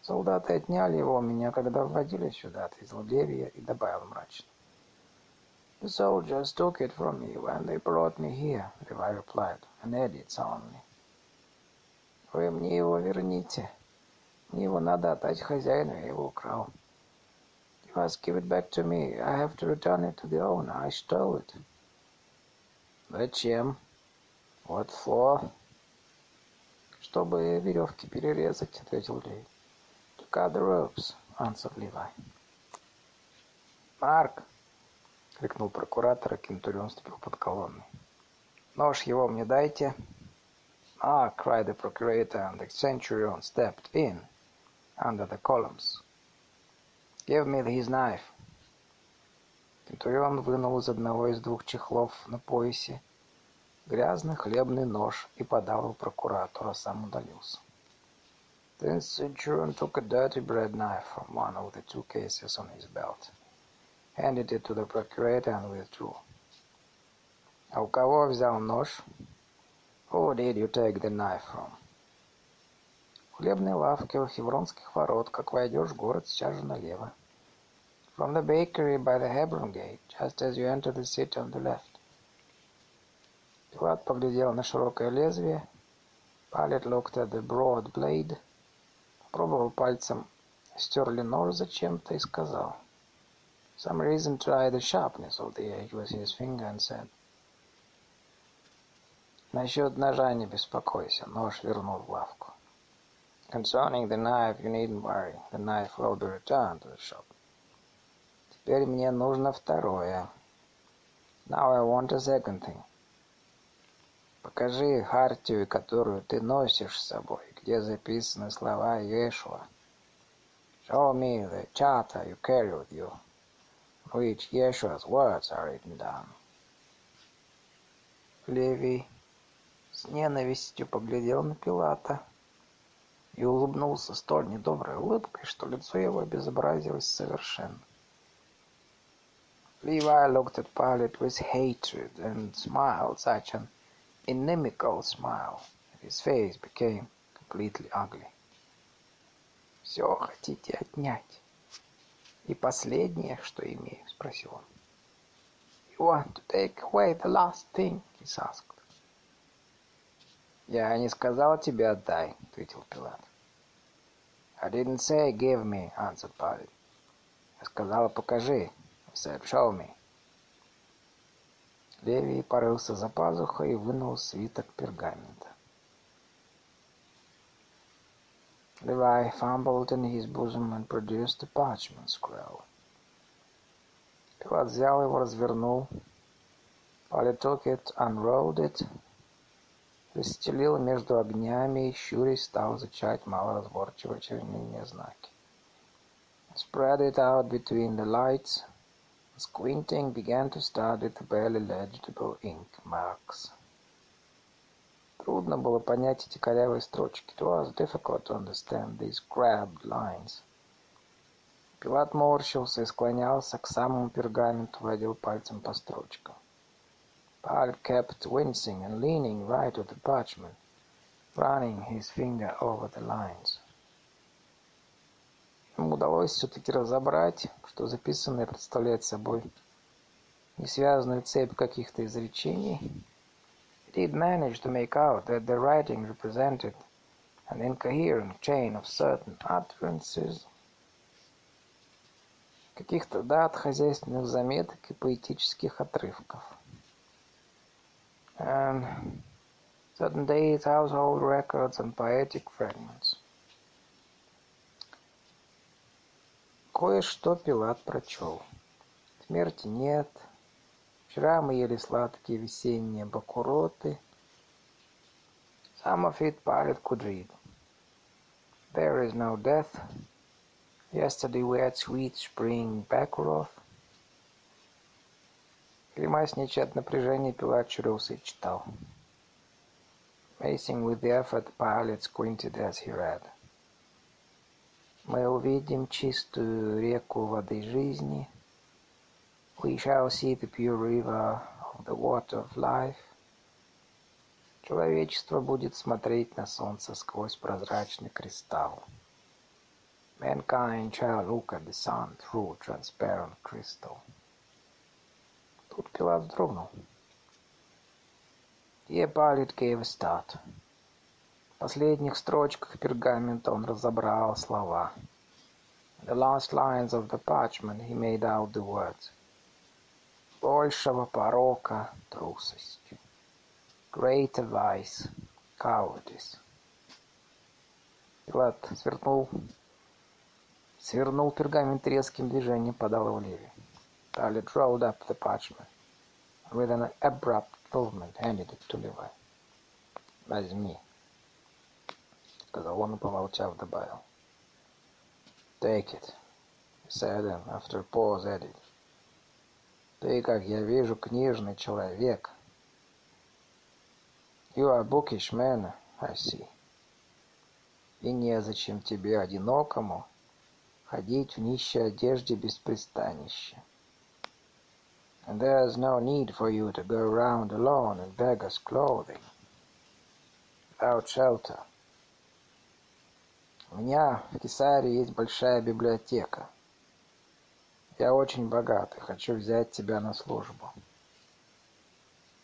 Солдаты отняли его у меня, когда вводили сюда, ответил Левия и добавил мрачно. The soldiers took it from me when they brought me here, Levi replied, and added solemnly. Вы мне его верните. Мне его надо отдать хозяину, я его украл. You must give it back to me. I have to return it to the owner. I stole it. Зачем? What for? Чтобы веревки перерезать, ответил Лей. To cut the ropes, answered Levi. Марк! крикнул прокуратор, и Кентурион вступил под колонны. Нож его мне дайте. Ah, cried the procurator, and the centurion stepped in under the columns. Give me his knife. Кентурион вынул из одного из двух чехлов на поясе грязный хлебный нож и подал его прокуратору, а сам удалился. Then Centurion took a dirty bread knife from one of the two cases on his belt, handed it to the procurator and withdrew. А у кого взял нож? Who did you take the knife from? Хлебной лавке у Хевронских ворот, как войдешь в город, сейчас же налево. From the bakery by the Hebron gate, just as you enter the city on the left. Пилат поглядел на широкое лезвие. Pilate looked at the broad blade. Попробовал пальцем стерли нож зачем-то и сказал. Some reason try the sharpness of the edge with his finger and said. Насчет ножа не беспокойся, нож вернул в лавку. Concerning the knife, you needn't worry. The knife will be returned to the shop. Теперь мне нужно второе. Now I want a second thing. Покажи хартию, которую ты носишь с собой, где записаны слова Иешуа. Show me the charter you carry with you, which Yeshua's words are written down. Левий с ненавистью поглядел на Пилата и улыбнулся столь недоброй улыбкой, что лицо его обезобразилось совершенно. Levi looked at Pilate with hatred and smiled such an inimical smile that his face became completely ugly. «Все хотите отнять?» «И последнее, что имею?» — спросил он. «You want to take away the last thing?» — he asked. «Я не сказал тебе отдай», — ответил Пилат. I didn't say give me, answered Pilate. Я сказала покажи. I said show me. Левий порылся за пазухой и вынул свиток пергамента. Levi fumbled in his bosom and produced a parchment scroll. Пилат взял его, развернул. Pilate took it, unrolled it, Расстелил между огнями и, щурясь, стал изучать малоразборчивые чернильные знаки. Spread it out between the lights, squinting, began to study the barely legible ink marks. Трудно было понять эти корявые строчки. It was difficult to understand these crabbed lines. Пилат морщился и склонялся к самому пергаменту, водил пальцем по строчкам. Pilate kept wincing and leaning right to the parchment, running his finger over the lines. Ему удалось все-таки разобрать, что записанное представляет собой несвязанную цепь каких-то изречений. He did manage to make out that the writing represented an incoherent chain of certain utterances, каких-то дат, хозяйственных заметок и поэтических отрывков. And certain dates, household records and poetic fragments. Кое-что Пилат прочел. Смерти нет. Вчера мы ели сладкие весенние бакуроты. Some of it Pilate could read. There is no death. Yesterday we had sweet spring baccarat. Гримась нечет от напряжения, Пилат чурился и читал. Facing with the effort, Pilate squinted as he read. Мы увидим чистую реку воды жизни. We shall see the pure river of the water of life. Человечество будет смотреть на солнце сквозь прозрачный кристалл. Mankind shall look at the sun through transparent crystal. Тут Пилат вздрогнул. Gave a start. В последних строчках пергамента он разобрал слова. In the last lines of the parchment he made out the words. Большего порока – трусостью. Greater vice – cowardice. Пилат свернул, свернул пергамент резким движением, подал его Леви. Pilate rolled up the parchment with an abrupt movement handed it to Levi. Возьми сказал он помолчав, добавил. Take it, said, and after pause added. Ты, как я вижу, книжный человек. You are bookish man, I see. И незачем тебе, одинокому, ходить в нищей одежде без пристанища. And there's no need for you to go around alone in beggar's clothing, without shelter. У меня в Кесаре есть большая библиотека. Я очень богат и хочу взять тебя на службу.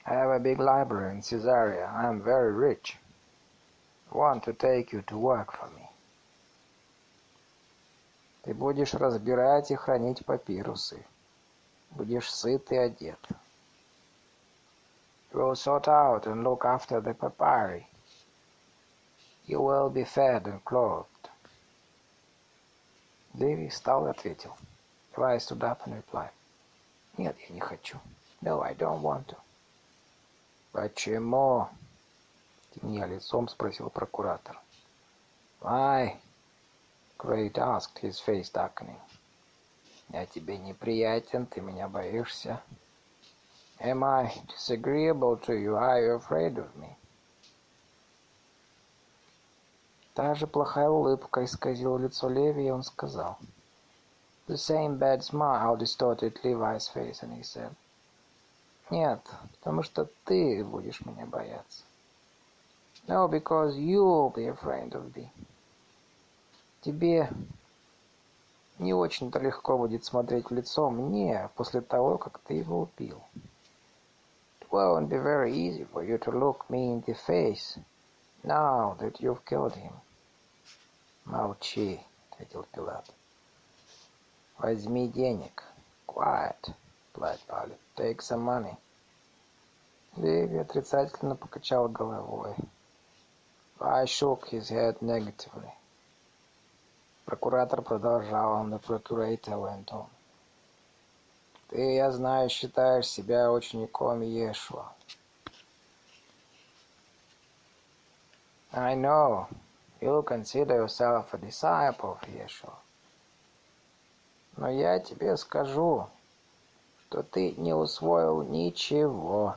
I have a big library in Caesarea. I am very rich. I want to take you to work for me. Ты будешь разбирать и хранить папирусы. Будешь сыт и одет. You will sort out and look after the papyri. You will be fed and clothed. Дэви встал и ответил. Levi stood up and replied. Нет, я не хочу. No, I don't want to. Почему? Темнее лицом спросил прокуратор. Why? Great asked, his face darkening. Я тебе неприятен, ты меня боишься. Am I disagreeable to you? Are you afraid of me? Та же плохая улыбка исказила лицо Леви, и он сказал. The same bad smile distorted Levi's face, and he said, Нет, потому что ты будешь меня бояться. No, because you'll be afraid of me. Тебе не очень-то легко будет смотреть в лицо мне после того, как ты его убил. It won't be very easy for you to look me in the face now that you've killed him. «Молчи», — ответил Пилат. «Возьми денег». «Quiet», — replied Pilate. «Take some money». Леви отрицательно покачал головой. I shook his head negatively. Прокуратор продолжал, the procurator went on. Ты, я знаю, считаешь себя учеником Иешуа. I know you consider yourself a disciple of Yeshua. Но я тебе скажу, что ты не усвоил ничего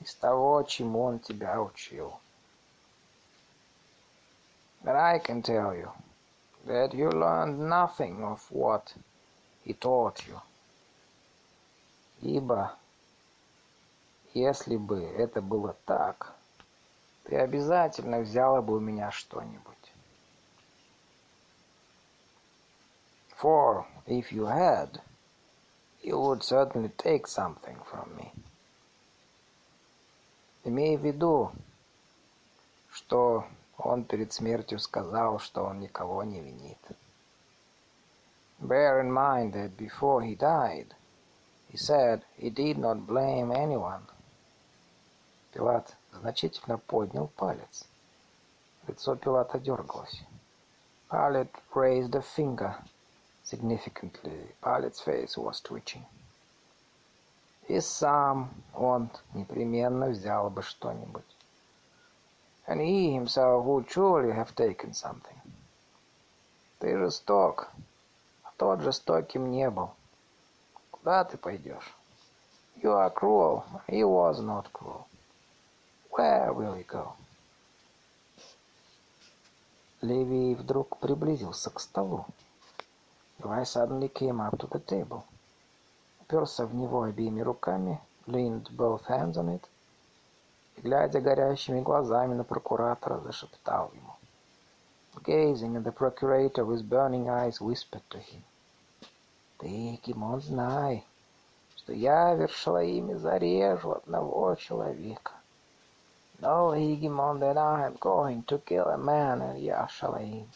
из того, чему он тебя учил. But I can tell you that you learned nothing of what he taught you. Ибо, если бы это было так, ты обязательно взяла бы у меня что-нибудь. For if you had, you would certainly take something from me. Имей в виду, что Он перед смертью сказал, что он никого не винит. Bear in mind that before he died, he said he did not blame anyone. Пилат значительно поднял палец. Лицо Пилата дергалось. Pilate raised a finger significantly. Pilate's face was twitching. И сам он непременно взял бы что-нибудь. And he himself would surely have taken something. Ты жесток, а тот жестоким не был. Куда ты пойдешь? You are cruel, he was not cruel. Where will you go? Левий вдруг приблизился к столу. Levi suddenly came up to the table. Уперся в него обеими руками, leaned both hands on it, глядя горящими глазами на прокуратора, зашептал ему. Gazing at the procurator with burning eyes, whispered to him. Ты, Кимон, знай, что я, Вершалаиме, зарежу одного человека. Know, Higimon, that I am going to kill a man in Яшалаим.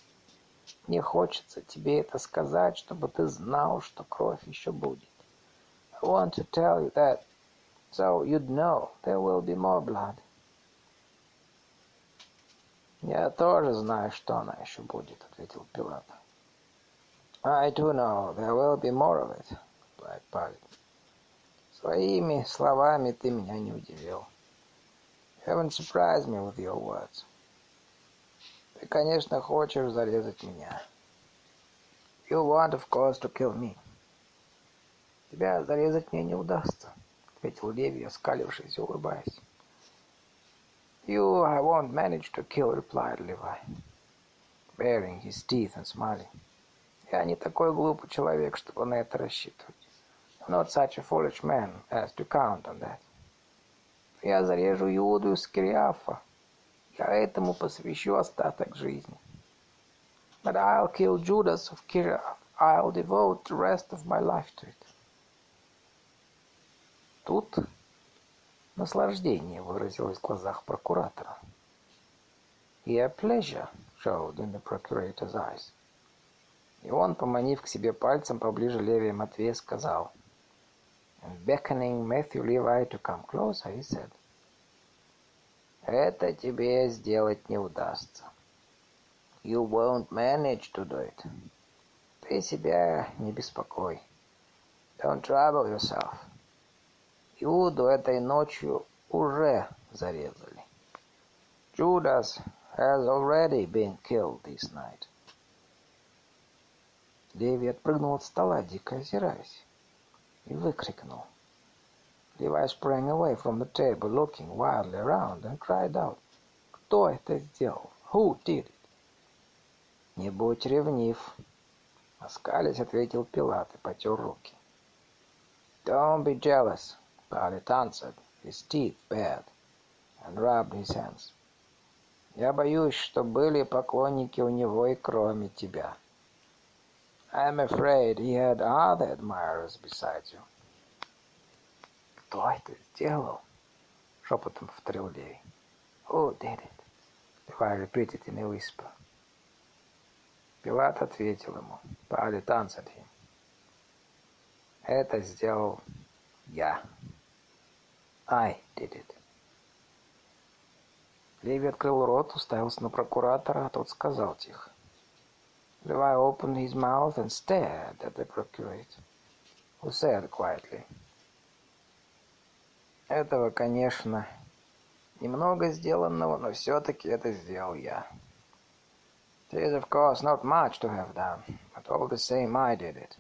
Мне хочется тебе это сказать, чтобы ты знал, что кровь еще будет. I want to tell you that, so you'd know there will be more blood. Я тоже знаю, что она еще будет, ответил Пилат. I too know there will be more of it, replied Pilate. Своими словами ты меня не удивил. You haven't surprised me with your words. Ты, конечно, хочешь зарезать меня. You want, of course, to kill me. Тебя зарезать мне не удастся, ответил Леви, оскалившись и улыбаясь. You I won't manage to kill, replied Levi, baring his teeth and smiling. Я не такой глупый человек, чтобы на это рассчитывать. I'm not such a foolish man as to count on that. Я зарежу Иуду из Кириафа. Я этому посвящу остаток жизни. But I'll kill Judas of Kiriath. I'll devote the rest of my life to it. Тут наслаждение выразилось в глазах прокуратора. Here pleasure showed in the procurator's eyes. И он, поманив к себе пальцем поближе Левия Матвея, сказал, and beckoning Matthew Levi to come closer, he said, Это тебе сделать не удастся. You won't manage to do it. Ты себя не беспокой. Don't trouble yourself. Иуду этой ночью уже зарезали. Judas has already been killed this night. Леви отпрыгнул от стола, дико озираясь, и выкрикнул. Levi sprang away from the table, looking wildly around, and cried out, «Кто это сделал? Who did it?» «Не будь ревнив!» Оскалясь, ответил Пилат и потер руки. «Don't be jealous!» Pilate answered, his teeth bared, and rubbed his hands. «Я боюсь, что были поклонники у него и кроме тебя. I'm afraid he had other admirers besides you». «Кто это сделал?» — шепотом повторил Леви. «Who did it?» Levi repeated in a whisper. Пилат ответил ему. Pilate answered him. Это сделал я. I did it. Леви открыл рот, уставился на прокуратора, а тот сказал тихо. Levi opened his mouth and stared at the procurator, who said quietly, этого, конечно, немного сделанного, но все-таки это сделал я. It is, of course, not much to have done, but all the same I did it.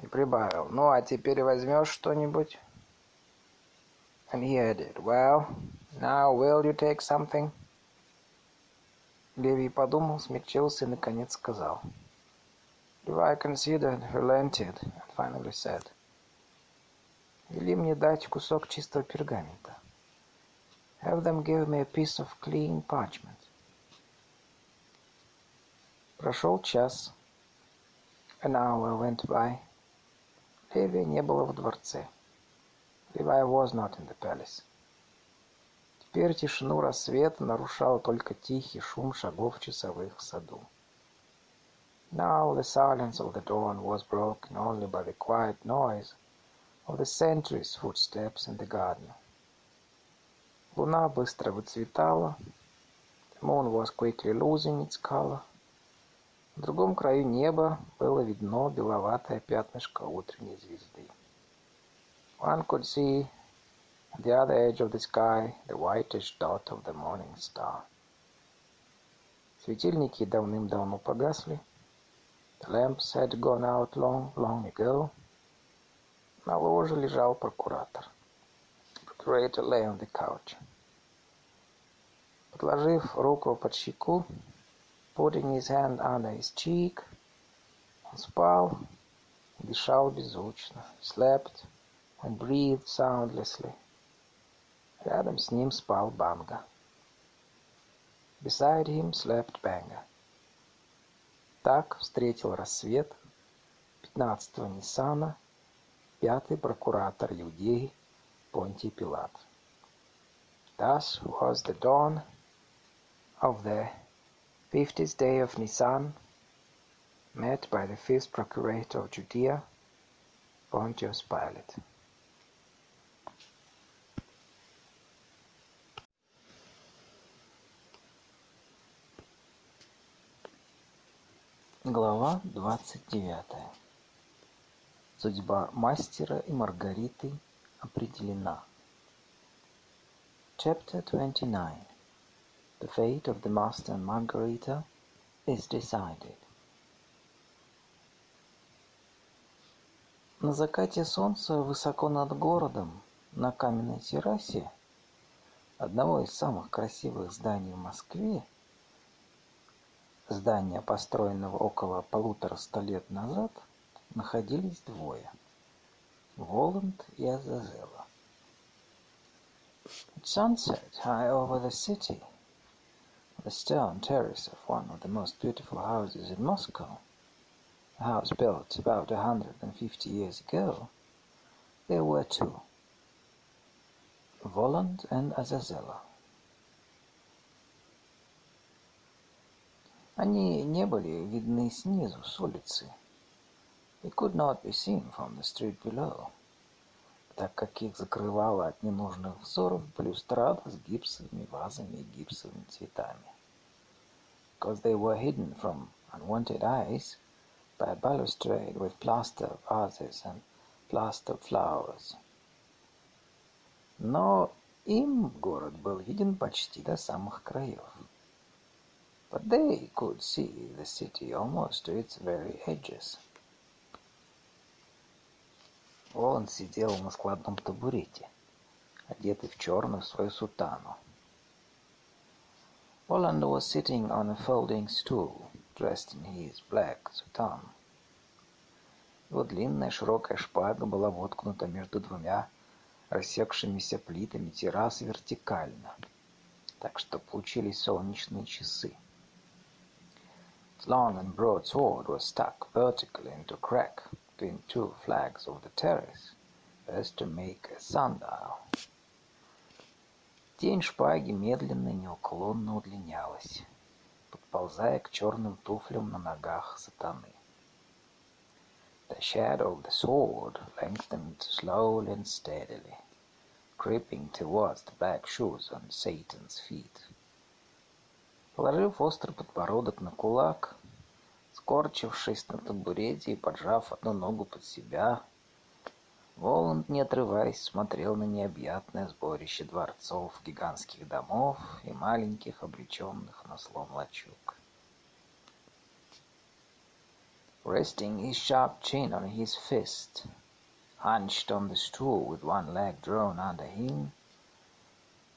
И прибавил, ну, а теперь возьмешь что-нибудь? And he added, well, now will you take something? Леви подумал, смягчился и, наконец, сказал. Levi considered, relented, and finally said, Вели мне дать кусок чистого пергамента. Have them give me a piece of clean parchment. Прошел час. An hour went by. Леви не было в дворце. Levi was not in the palace. Теперь тишину рассвета нарушал только тихий шум шагов часовых в саду. Now the silence of the dawn was broken only by the quiet noise of the sentry's footsteps in the garden. Луна быстро выцветала. The moon was quickly losing its color. В другом краю неба было видно беловатое пятнышко утренней звезды. One could see at the other edge of the sky the whitish dot of the morning star. Светильники давным-давно погасли. The lamps had gone out long, long ago. На ложе лежал прокуратор. Procurator lay on the couch. Подложив руку под щеку, putting his hand under his cheek, он спал, дышал беззвучно, slept and breathed soundlessly. Рядом с ним спал Банга. Beside him slept Banga. Так встретил рассвет 15-го Ниссана пятый прокуратор Иудеи Понтий Пилат. Thus was the dawn of the fiftieth day of Nisan, met by the fifth procurator of Judea, Pontius Pilate. Глава двадцать девятая. Судьба мастера и Маргариты определена. Chapter 29 The fate of the master and Margarita is decided. На закате солнца высоко над городом, на каменной террасе, одного из самых красивых зданий в Москве, здания, построенного около полутораста лет назад, находились двое – Воланд и Азазела. At sunset, high over the city, the stone terrace of one of the most beautiful houses in Moscow, a house built about a hundred and fifty years ago, there were two – Voland and Azazela. Они не были видны снизу, с улицы. They could not be seen from the street below, так как их закрывала от ненужных взоров балюстрада с гипсовыми вазами и гипсовыми цветами. Because they were hidden from unwanted eyes by a balustrade with plaster vases and plaster flowers. Но им город был виден почти до самых краев. But they could see the city almost to its very edges. Он сидел на складном табурете, одетый в черную свою сутану. Roland was sitting on a folding stool, dressed in his black soutane. Его длинная широкая шпага была воткнута между двумя рассекшимися плитами террасы вертикально, так что получились солнечные часы. Its long and broad sword was stuck vertically into a crack between two flags of the terrace, as to make a sundial. Тень шпаги медленно и неуклонно удлинялась, подползая к черным туфлям на ногах сатаны. The shadow of the sword lengthened slowly and steadily, creeping towards the black shoes on Satan's feet. Положив острый подбородок на кулак, скорчившись на табурете и поджав одну ногу под себя, Воланд, не отрываясь, смотрел на необъятное сборище дворцов, гигантских домов и маленьких, обреченных на слом лачуг. Resting his sharp chin on his fist, hunched on the stool with one leg drawn under him,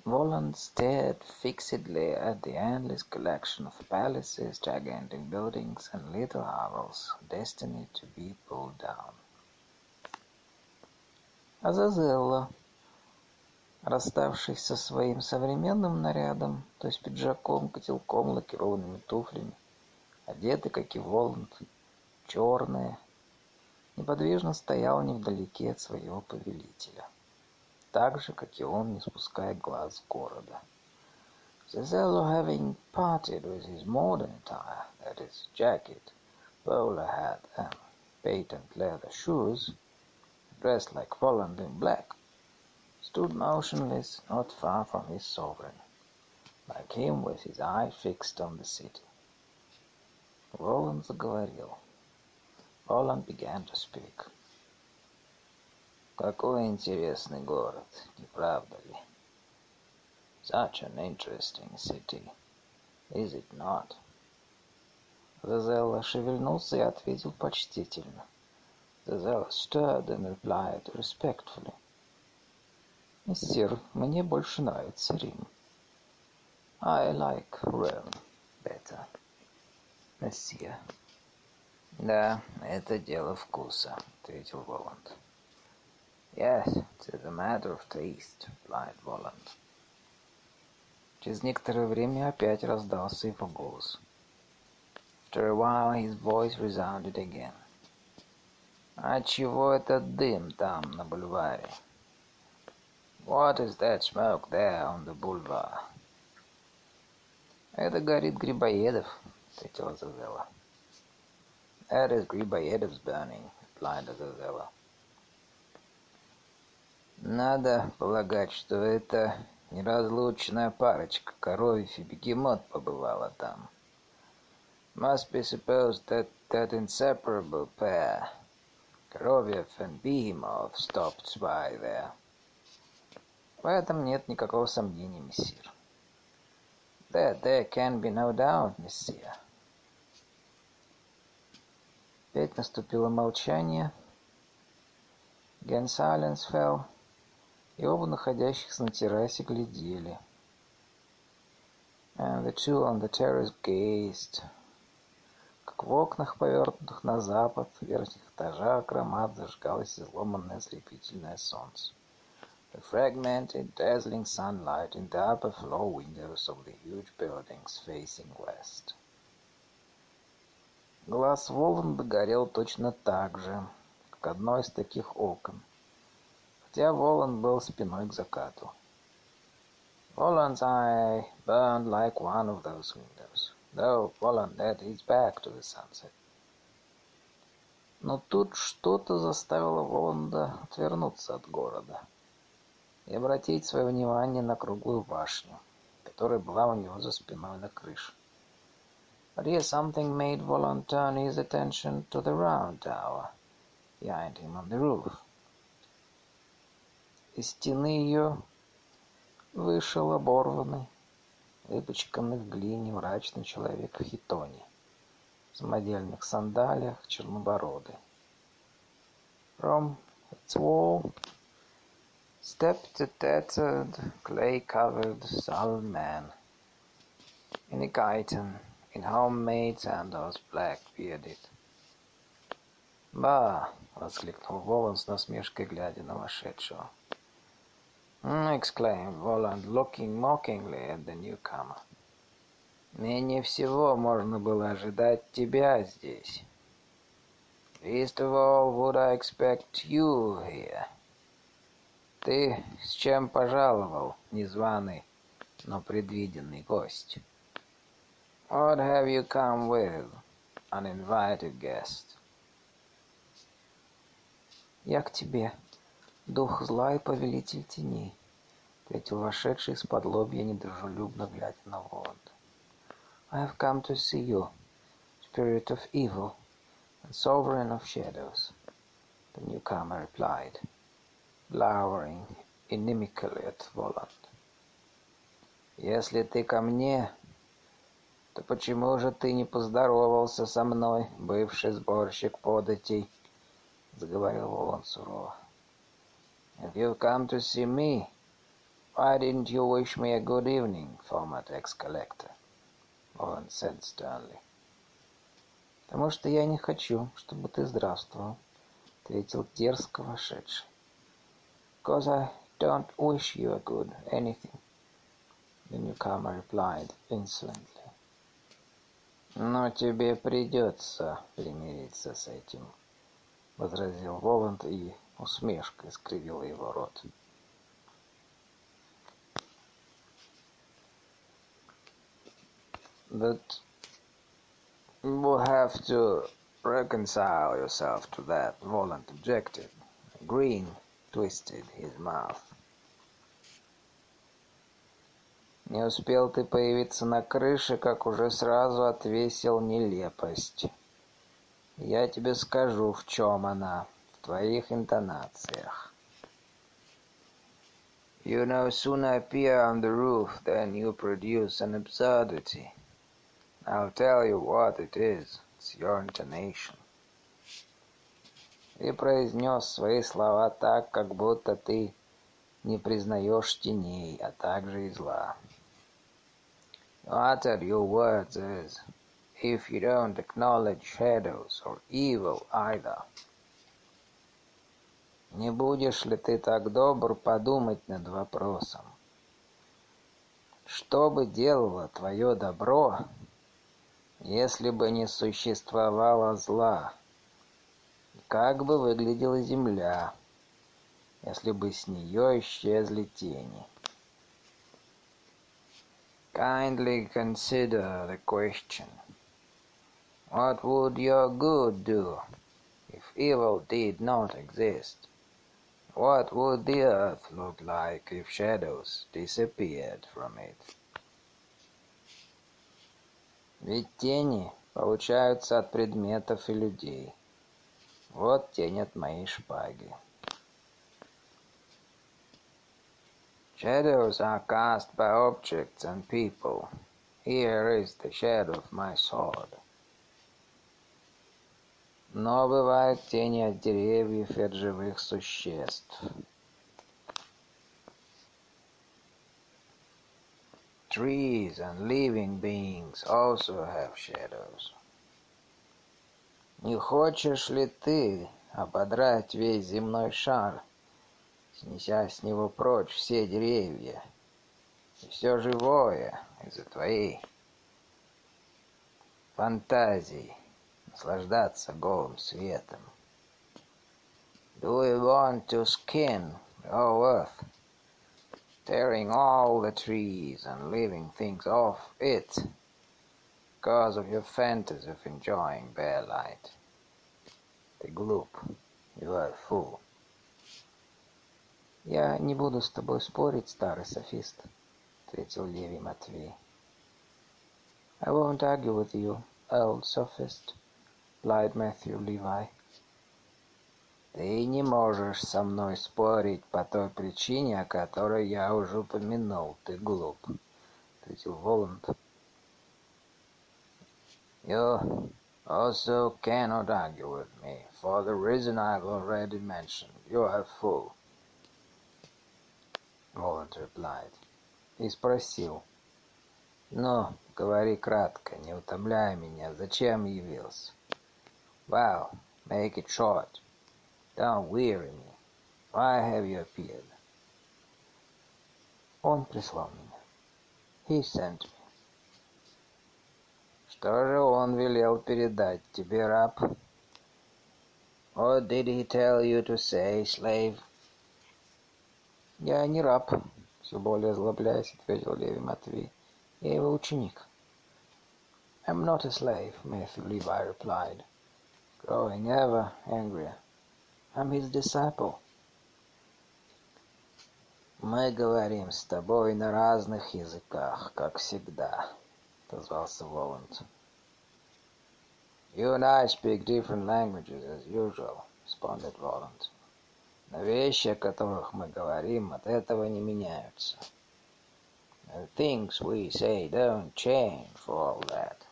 Voland stared fixedly at the endless collection of palaces, gigantic buildings, and little hovels destined to be pulled down. Азазелла, расставшись со своим современным нарядом, то есть пиджаком, котелком, лакированными туфлями, одетый, как и Воланд, черная, неподвижно стоял невдалеке от своего повелителя. так же, как и он, не спуская глаз с города. Zazelo having parted with his modern attire, that is, jacket, bowler hat, and patent leather shoes, dressed like Volland in black, stood motionless not far from his sovereign, like him with his eye fixed on the city. Воланд заговорил. Воланд began to speak. Какой интересный город, не правда ли? Such an interesting city, is it not? Зазелла шевельнулся и ответил почтительно. Зазелла stirred and replied respectfully. Мессир, мне больше нравится Рим. I like Rome better. Мессия. Да, это дело вкуса, ответил Воланд. Yes, it's a matter of taste, replied Воланд. Через некоторое время опять раздался его голос. After a while his voice resounded again. «А чего этот дым там на бульваре?» «What is that smoke there on the boulevard?» «Это горит Грибоедов», — ответила Зазела. «That is Грибоедов's burning», — replied Зазела. «Надо полагать, что это неразлучная парочка коровьев и бегемот побывала там». Must be supposed that that inseparable pair, Коровьев and Behemoth, stopped by there. В этом нет никакого сомнения, мессир. That there can be no doubt, мессир. Опять наступило молчание. Again silence fell, и оба находящихся на террасе глядели. And the two on the terrace gazed как в окнах, повернутых на запад, в верхних этажах громад зажигалось изломанное ослепительное солнце. The fragmented, dazzling sunlight in the upper floor windows of the huge buildings facing west. Глаз Воланда горел точно так же, как одно из таких окон, хотя Воланд был спиной к закату. Воланд's eye burned like one of those windows. though Воланд had his back to the sunset. Но тут что-то заставило Воланда отвернуться от города и обратить свое внимание на круглую башню, которая была у него за спиной на крыше. But here something made Voland turn his attention to the round tower behind him on the roof. Из стены ее вышел оборванный, выпачканный в глине мрачный человек в хитоне, в самодельных сандалиях, чернобородый. From its wall stepped a tattered, clay-covered, sullen man in a chiton, in homemade sandals, black-bearded. «Ба!» — воскликнул Волан с насмешкой, глядя на вошедшего. Exclaimed Воланд, looking mockingly at the newcomer. Менее всего можно было ожидать тебя здесь. Least of all would I expect you here. Ты с чем пожаловал, незваный, но предвиденный гость? What have you come with, uninvited guest? Я к тебе, дух зла и повелитель теней ответил вошедший из-под лобья, недружелюбно глядя на Воланда. I have come to see you, spirit of evil and sovereign of shadows, the newcomer replied, glowering inimically at Voland. Если ты ко мне, то почему же ты не поздоровался со мной, бывший сборщик податей? заговорил Воланд сурово. If you've come to see me, Why didn't you wish me a good evening, former tax collector? Он said sternly. Потому что я не хочу, чтобы ты здравствовал, ответил дерзко вошедший. Because I don't wish you a good anything, the newcomer replied insolently. Но тебе придется примириться с этим, возразил Воланд, и Усмешка искривила его рот. But you have to reconcile yourself to that violent objective. Green twisted his mouth. Не успел ты появиться на крыше, как уже сразу отвесил нелепость. Я тебе скажу, в чем она твоих интонациях. You no sooner appear on the roof than you produce an absurdity. I'll tell you what it is. It's your intonation. Ты произнес свои слова так, как будто ты не признаешь теней, а также и зла. You uttered your words as if you don't acknowledge shadows or evil either. Не будешь ли ты так добр подумать над вопросом? Что бы делало твое добро, если бы не существовало зла? Как бы выглядела земля, если бы с нее исчезли тени? Kindly consider the question. What would your good do if evil did not exist? What would the earth look like if shadows disappeared from it? Ведь тени получаются от предметов и людей. Вот тень от моей шпаги. Shadows are cast by objects and people. Here is the shadow of my sword. Но бывают тени от деревьев и от живых существ. Trees and living beings also have shadows. Не хочешь ли ты ободрать весь земной шар, снеся с него прочь все деревья и все живое из-за твоей фантазии? наслаждаться голым светом. Do we want to skin the whole earth, tearing all the trees and living things off it because of your fantasy of enjoying bare light? Ты глуп. You are a fool. Я не буду с тобой спорить, старый софист, ответил Левий Матвей. I won't argue with you, old sophist Replied Matthew Levi. «Ты не можешь со мной спорить по той причине, о которой я уже упомянул. Ты глуп», — ответил Воланд. «You also cannot argue with me, for the reason I've already mentioned. You are a fool», — Воланд replied. И спросил. «Ну, говори кратко, не утомляй меня, зачем явился?» Well, make it short. Don't weary me. Why have you appeared? Он прислал меня. He sent me. Что же он велел передать тебе, раб? What did he tell you to say, slave? Я не раб, все более злобляясь, ответил Леви Матвей. Я его ученик. I'm not a slave, Matthew Levi replied Growing ever angrier. I'm his disciple. Мы говорим с тобой на разных языках, как всегда, отозвался Воланд. You and I speak different languages as usual, responded Воланд. Но вещи, о которых мы говорим, от этого не меняются. The things we say don't change for all that.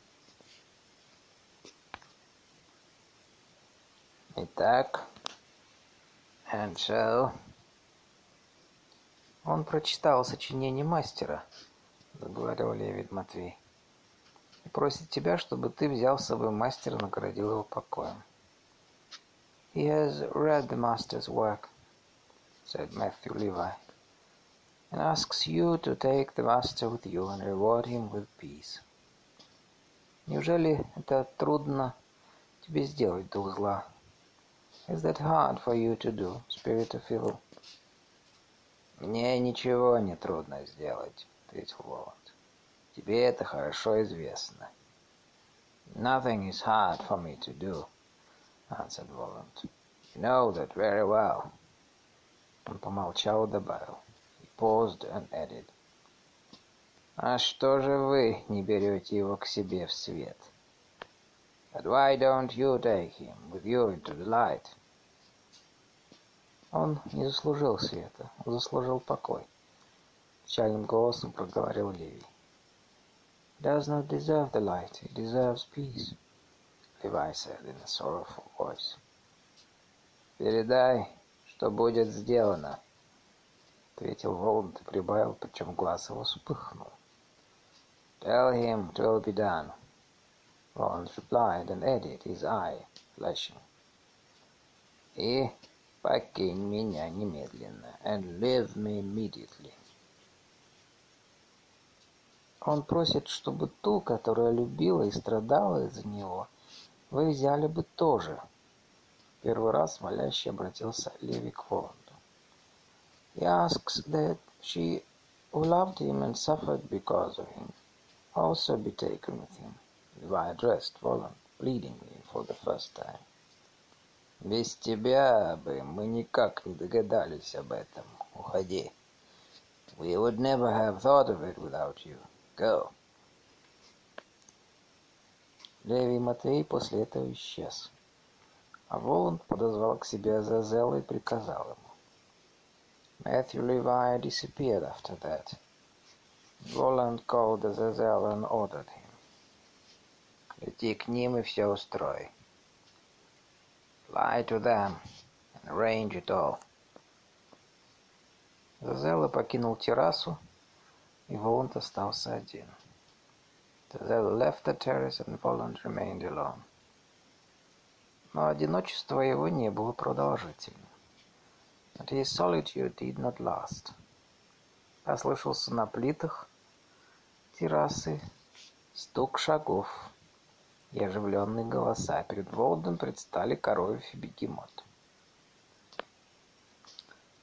Итак, so... Он прочитал сочинение мастера, заговорил Левид Матвей, и просит тебя, чтобы ты взял с собой мастера, наградил его покоем. He has read the master's work, said Matthew Levi, and asks you to take the master with you and reward him with peace. Неужели это трудно тебе сделать, дух зла? Is that hard for you to do, spirit of evil? Мне ничего не трудно сделать, ответил Воланд. Тебе это хорошо известно. Nothing is hard for me to do, answered Воланд. You know that very well. Он помолчал и добавил. He paused and added. А что же вы не берете его к себе в свет? But why don't you take him with you into the light? Он не заслужил света, он заслужил покой. Печальным голосом проговорил Левий. Does not deserve the light, he deserves peace, Levi said in a sorrowful voice. Передай, что будет сделано, ответил Воланд и прибавил, причем глаз его вспыхнул. Tell him it will be done. Roland replied and added, his eye flashing. И покинь меня немедленно, and leave me immediately. Он просит, чтобы ту, которая любила и страдала из-за него, вы взяли бы тоже. Первый раз молящий обратился Леви к Воланду. He asks that she who loved him and suffered because of him also be taken with him. Levi addressed Воланд pleadingly for the first time. Без тебя бы мы никак не догадались об этом. Уходи. We would never have thought of it without you. Go. Леви Матвей после этого исчез. А Воланд подозвал к себе Азазела и приказал ему. Matthew Levi disappeared after that. Воланд called Azazel and ordered him. Лети к ним и все устрой. Fly to them and arrange it all. Зазелла покинул террасу, и Воланд остался один. Зазелла left the terrace and Voland remained alone. Но одиночество его не было продолжительным. But his solitude did not last. Послышался на плитах террасы стук шагов и оживленные голоса. Перед Волдом предстали коровьев и бегемот.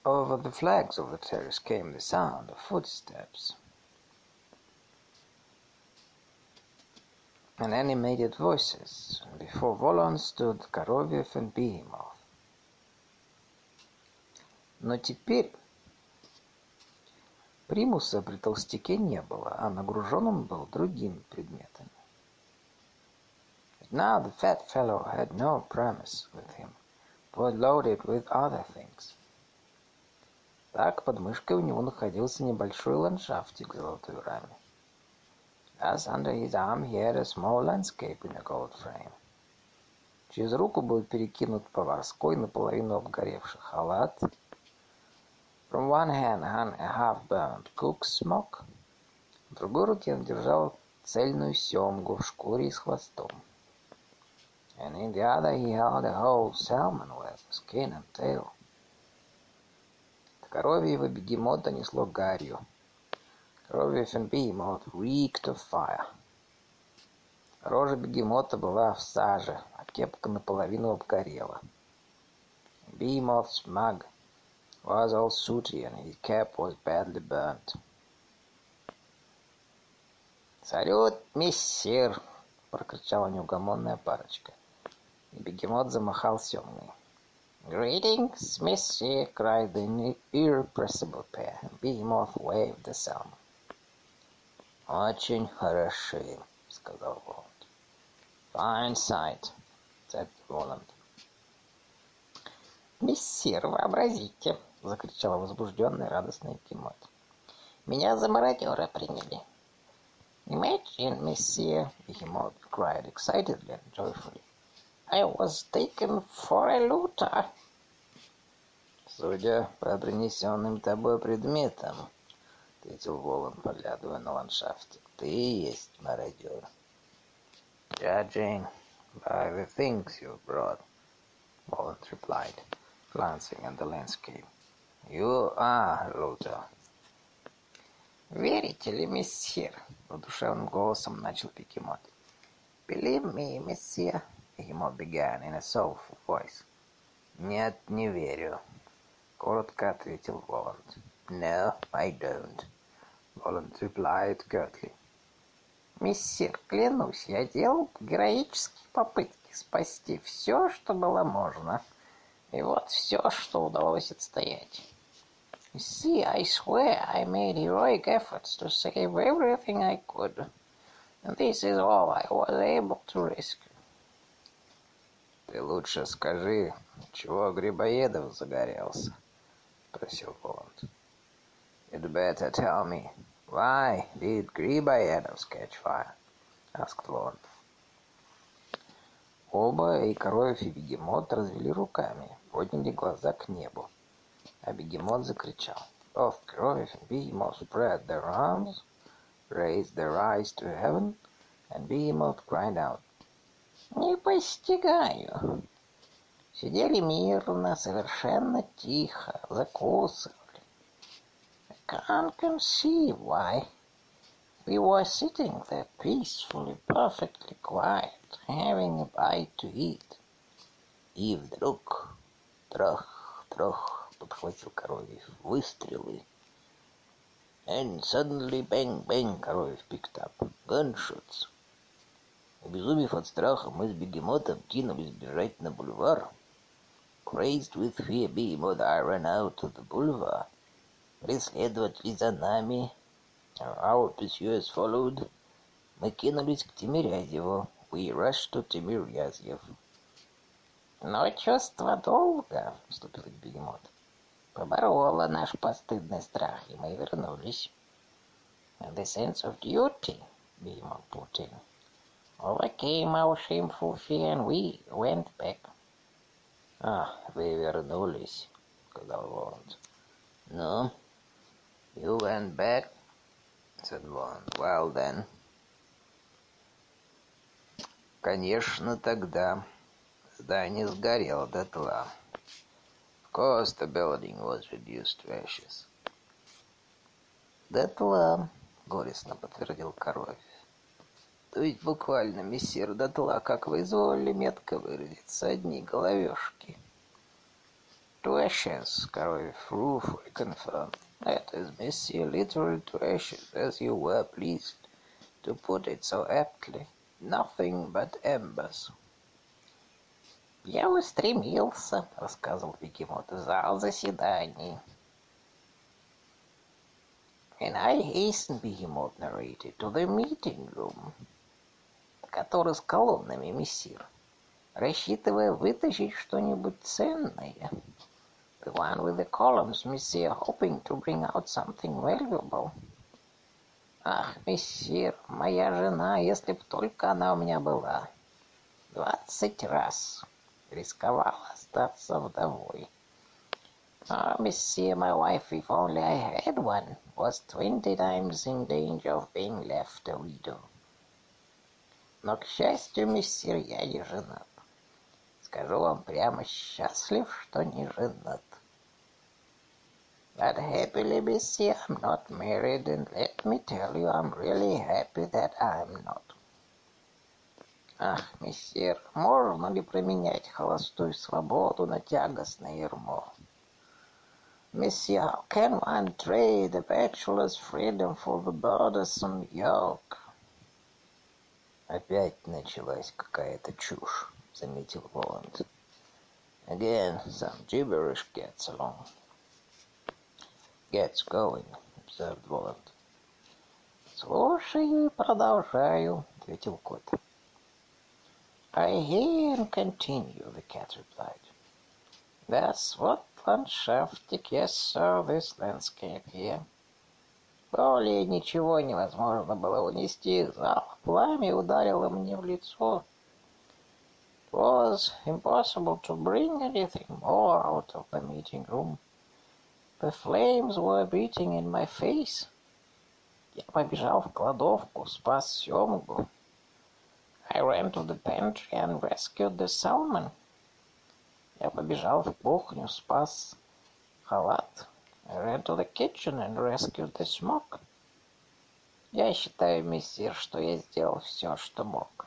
Over the flags of the terrace came the sound of footsteps. And animated voices. Before Volon stood Коровьев and Behemoth. Но теперь примуса при толстяке не было, а нагружен он был другими предметами. Now the fat fellow had no Primus with him, but loaded with other things. Так под мышкой у него находился небольшой ландшафтик в золотой раме. Thus under his arm he had a small landscape in a gold frame. Через руку был перекинут поварской наполовину обгоревший халат, From one hand hung a half-burned cook's smock. В другой руке он держал цельную семгу в шкуре и с хвостом. And in the other he held a whole salmon with skin and tail. Коровьего бегемота несло гарью. Коровьев behemoth reeked of fire. Рожа бегемота была в саже, а кепка наполовину обгорела. Behemoth's mug was all sooty and his cap was badly burnt. «Салют, мессир!» — прокричала неугомонная парочка. Бегемот замахал семгой. Greetings, monsieur, cried the irrepressible pair. Behemoth waved the salmon. Очень хороши, сказал Воланд. Fine sight, said Воланд. Мессир, вообразите, — закричала возбужденный радостный Кимот. «Меня за мародера приняли!» «Imagine, месье!» Behemoth cried excitedly and joyfully. «I was taken for a looter!» «Судя по принесенным тобой предметам, — ответил Волан, поглядывая на ландшафте, — ты и есть мародер». «Judging by the things you brought, — Воланд replied, glancing at the landscape. You are Лутер. Верите ли, мессир? Удушевным голосом начал Бегемот. Believe me, мессир, Бегемот began in a soulful voice. Нет, не верю, коротко ответил Воланд. No, I don't, Воланд replied curtly. Миссир, клянусь, я делал героические попытки спасти все, что было можно. И вот все, что удалось отстоять. See, I swear I made heroic efforts to save everything I could. And this is all I was able to rescue. Ты лучше скажи, чего Грибоедов загорелся? Просил Воланд. You'd better tell me, why did Грибоедов catch fire? Asked Воланд. Оба, и Коровьев, и Бегемот, развели руками, подняли глаза к небу. А Бегемот закричал. Both Коровьев and Behemoth spread their arms, raised their eyes to heaven, and Behemoth cried out. Не постигаю. Сидели мирно, совершенно тихо, закусывали. I can't conceive why. We were sitting there peacefully, perfectly quiet, having a bite to eat. И вдруг трах, трах, подхватил Коровьев, выстрелы. And suddenly bang, bang, Коровьев picked up. Gunshots. Обезумев от страха, мы с бегемотом кинулись бежать на бульвар. Crazed with fear, behemoth, I ran out to the boulevard. Преследователи за нами. Our pursuers followed. Мы кинулись к Тимирязеву. We rushed to Тимирязев. Но чувство долга, вступил бегемот, побороло наш постыдный страх, и мы вернулись. And the sense of duty, put in, overcame our shameful fear, and we went back. А, вы вернулись, сказал Воланд. Ну, you went back, said Воланд. Well then. Конечно, тогда здание сгорело дотла. Of course, the building was reduced to ashes. Дотла, горестно подтвердил Коровь. То есть буквально, мессир дотла, как вы изволили метко выразиться, одни головешки. To ashes, Коровь ruefully confirmed. That is, мессир, literally to ashes, as you were pleased to put it so aptly. Nothing but embers. Я устремился, рассказывал Бегемот, зал заседаний. And I hastened, Behemoth narrated, to the meeting room, который с колоннами, мессир, рассчитывая вытащить что-нибудь ценное. The one with the columns, мессир, hoping to bring out something valuable. Ах, мессир, моя жена, если б только она у меня была. Двадцать раз рисковала остаться вдовой. Ah, месье, my wife, if only I had one, was twenty times in danger of being left a widow. Но, к счастью, месье, я не женат. Скажу вам прямо, счастлив, что не женат. But happily, месье, I'm not married, and let me tell you, I'm really happy that I'm not. Ах, мессир, можно ли променять холостую свободу на тягостное ермо? Месье, how can one trade a bachelor's freedom for the burdensome yoke? Опять началась какая-то чушь, заметил Воланд. Again, some gibberish gets along. Gets going, observed Воланд. Слушаю и продолжаю, ответил кот. I hear and continue, the cat replied. That's what ландшафтик, yes, sir, this landscape here. Более ничего невозможно было унести из зала. Пламя ударило мне в лицо. It was impossible to bring anything more out of the meeting room. The flames were beating in my face. Я побежал в кладовку, спас семгу. I ran to the pantry and rescued the salmon. Я побежал в кухню, спас халат. I ran to the kitchen and rescued the smoke. Я считаю, мессир, что я сделал все, что мог.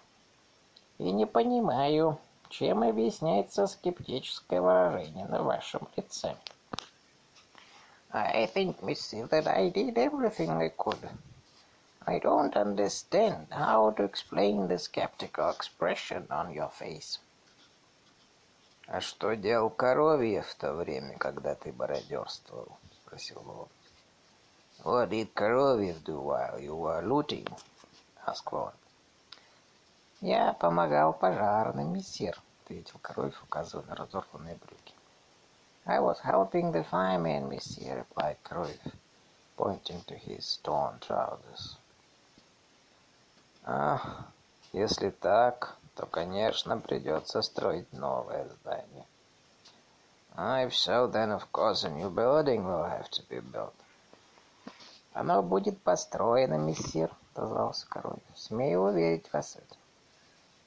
И не понимаю, чем объясняется скептическое выражение на вашем лице. I think, мессир, that I did everything I could. I don't understand how to explain the skeptical expression on your face. «А что делал коровье в то время, когда ты бородерствовал?» — спросил Воланд. «What did Коровьев do while you were looting?» — asked Воланд. «Я помогал пожарным, мессир», — ответил Коровьев, указывая на разорванные брюки. «I was helping the firemen, мессир», — replied Коровьев, pointing to his torn trousers. «Ах, если так, то, конечно, придется строить новое здание. If so, then, of course, a new building will have to be built. Оно будет построено, мессир, отозвался Кровь. Смею уверить вас это.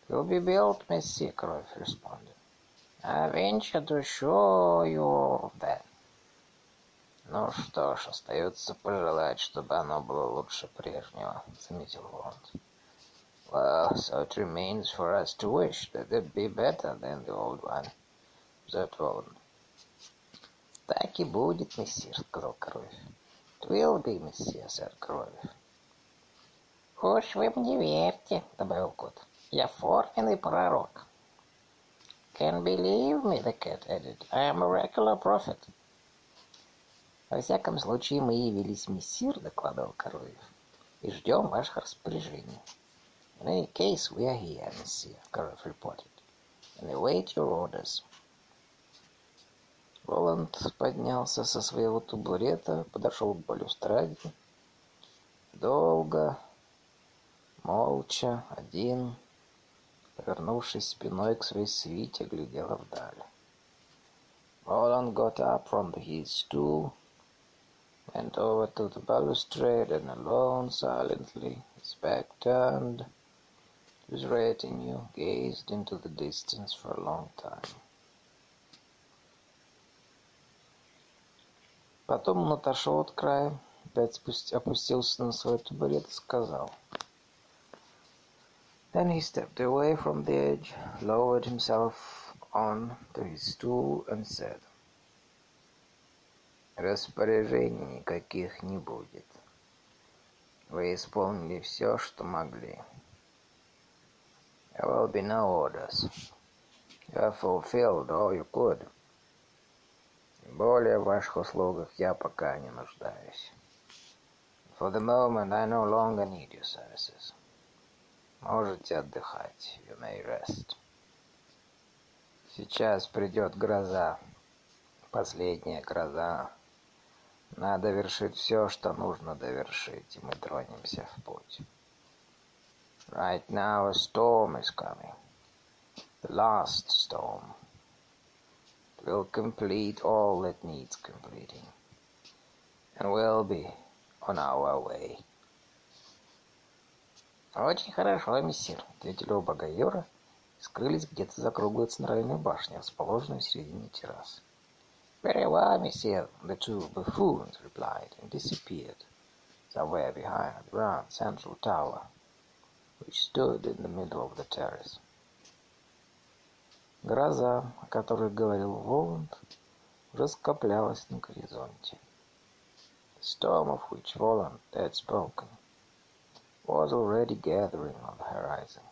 Will be built, мессир, Кровь responded. I venture to show you that. Ну что ж, остается пожелать, чтобы оно было лучше прежнего, заметил Воланд. Well, so it remains for us to wish that it be better than the old one, observed Воланд. Так и будет, мессир, сказал Кровь. It will be, мессир, said Кровь. Уж вы мне верьте, добавил кот. Я форменный пророк. Can believe me, the cat added. I am a regular prophet. Во всяком случае, мы явились, мессир, докладывал Коровьев, и ждем ваших распоряжений. In any case, we are here, Monsieur, Gareth reported, and await your orders. Роланд поднялся со своего табурета, подошел к балюстраде. Долго, молча, один, повернувшись спиной к своей свите, глядела вдаль. Roland got up from his stool, went over to the balustrade and alone, silently, his back turned, His retinue gazed into the distance for a long time. Потом он отошел от края, опять спусти, опустился на свой табурет и сказал. Then he stepped away from the edge, lowered himself on to his stool and said, «Распоряжений никаких не будет. Вы исполнили все, что могли». There will be no orders. You have fulfilled all you could. Более в ваших услугах я пока не нуждаюсь. For the moment I no longer need your services. Можете отдыхать. You may rest. Сейчас придет гроза. Последняя гроза. Надо вершить все, что нужно довершить, и мы тронемся в путь. Right now a storm is coming. The last storm. It will complete all that needs completing. And we'll be on our way. Очень хорошо, мессир, ответили оба гайора и скрылись где-то за круглой центральной башней, расположенной в середине террасы. Very well, мессир, the two buffoons replied and disappeared somewhere behind the round central tower which stood in the middle of the terrace. Гроза, о которой говорил Воланд, уже скоплялась на горизонте. The storm of which Voland had spoken was already gathering on the horizon.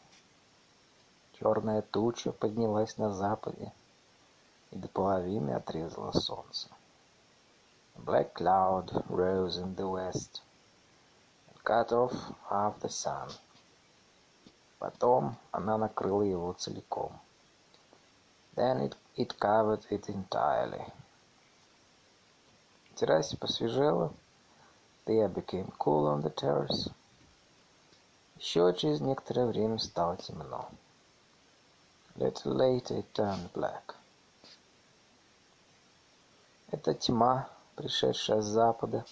Черная туча поднялась на западе и до половины отрезала солнце. A black cloud rose in the west and cut off half the sun. Потом она накрыла его целиком. Then it, it covered it entirely. Террасе посвежело. The air became cool on the terrace. Еще через некоторое время стало темно. Little later it turned black. Эта тьма, пришедшая с запада,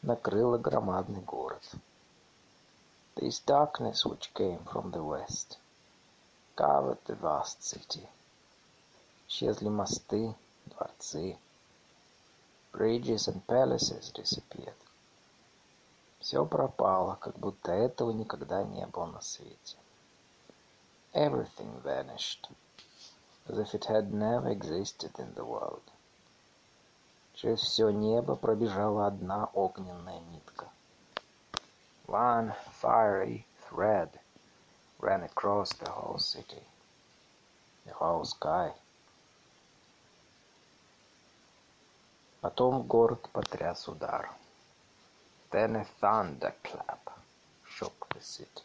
накрыла громадный город. This darkness which came from the west covered the vast city. Исчезли мосты, дворцы. Bridges and palaces disappeared. Все пропало, как будто этого никогда не было на свете. Everything vanished, as if it had never existed in the world. Через все небо пробежала одна огненная нитка. One fiery thread ran across the whole city, the whole sky. Потом город потряс удар. Then a thunderclap shook the city.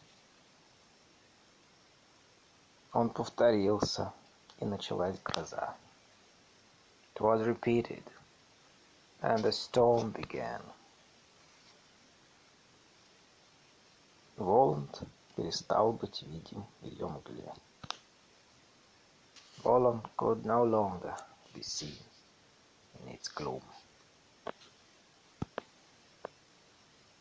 Он повторился, и началась гроза. It was repeated, and the storm began. Воланд перестал быть видим в ее мгле. Воланд could no longer be seen in its gloom.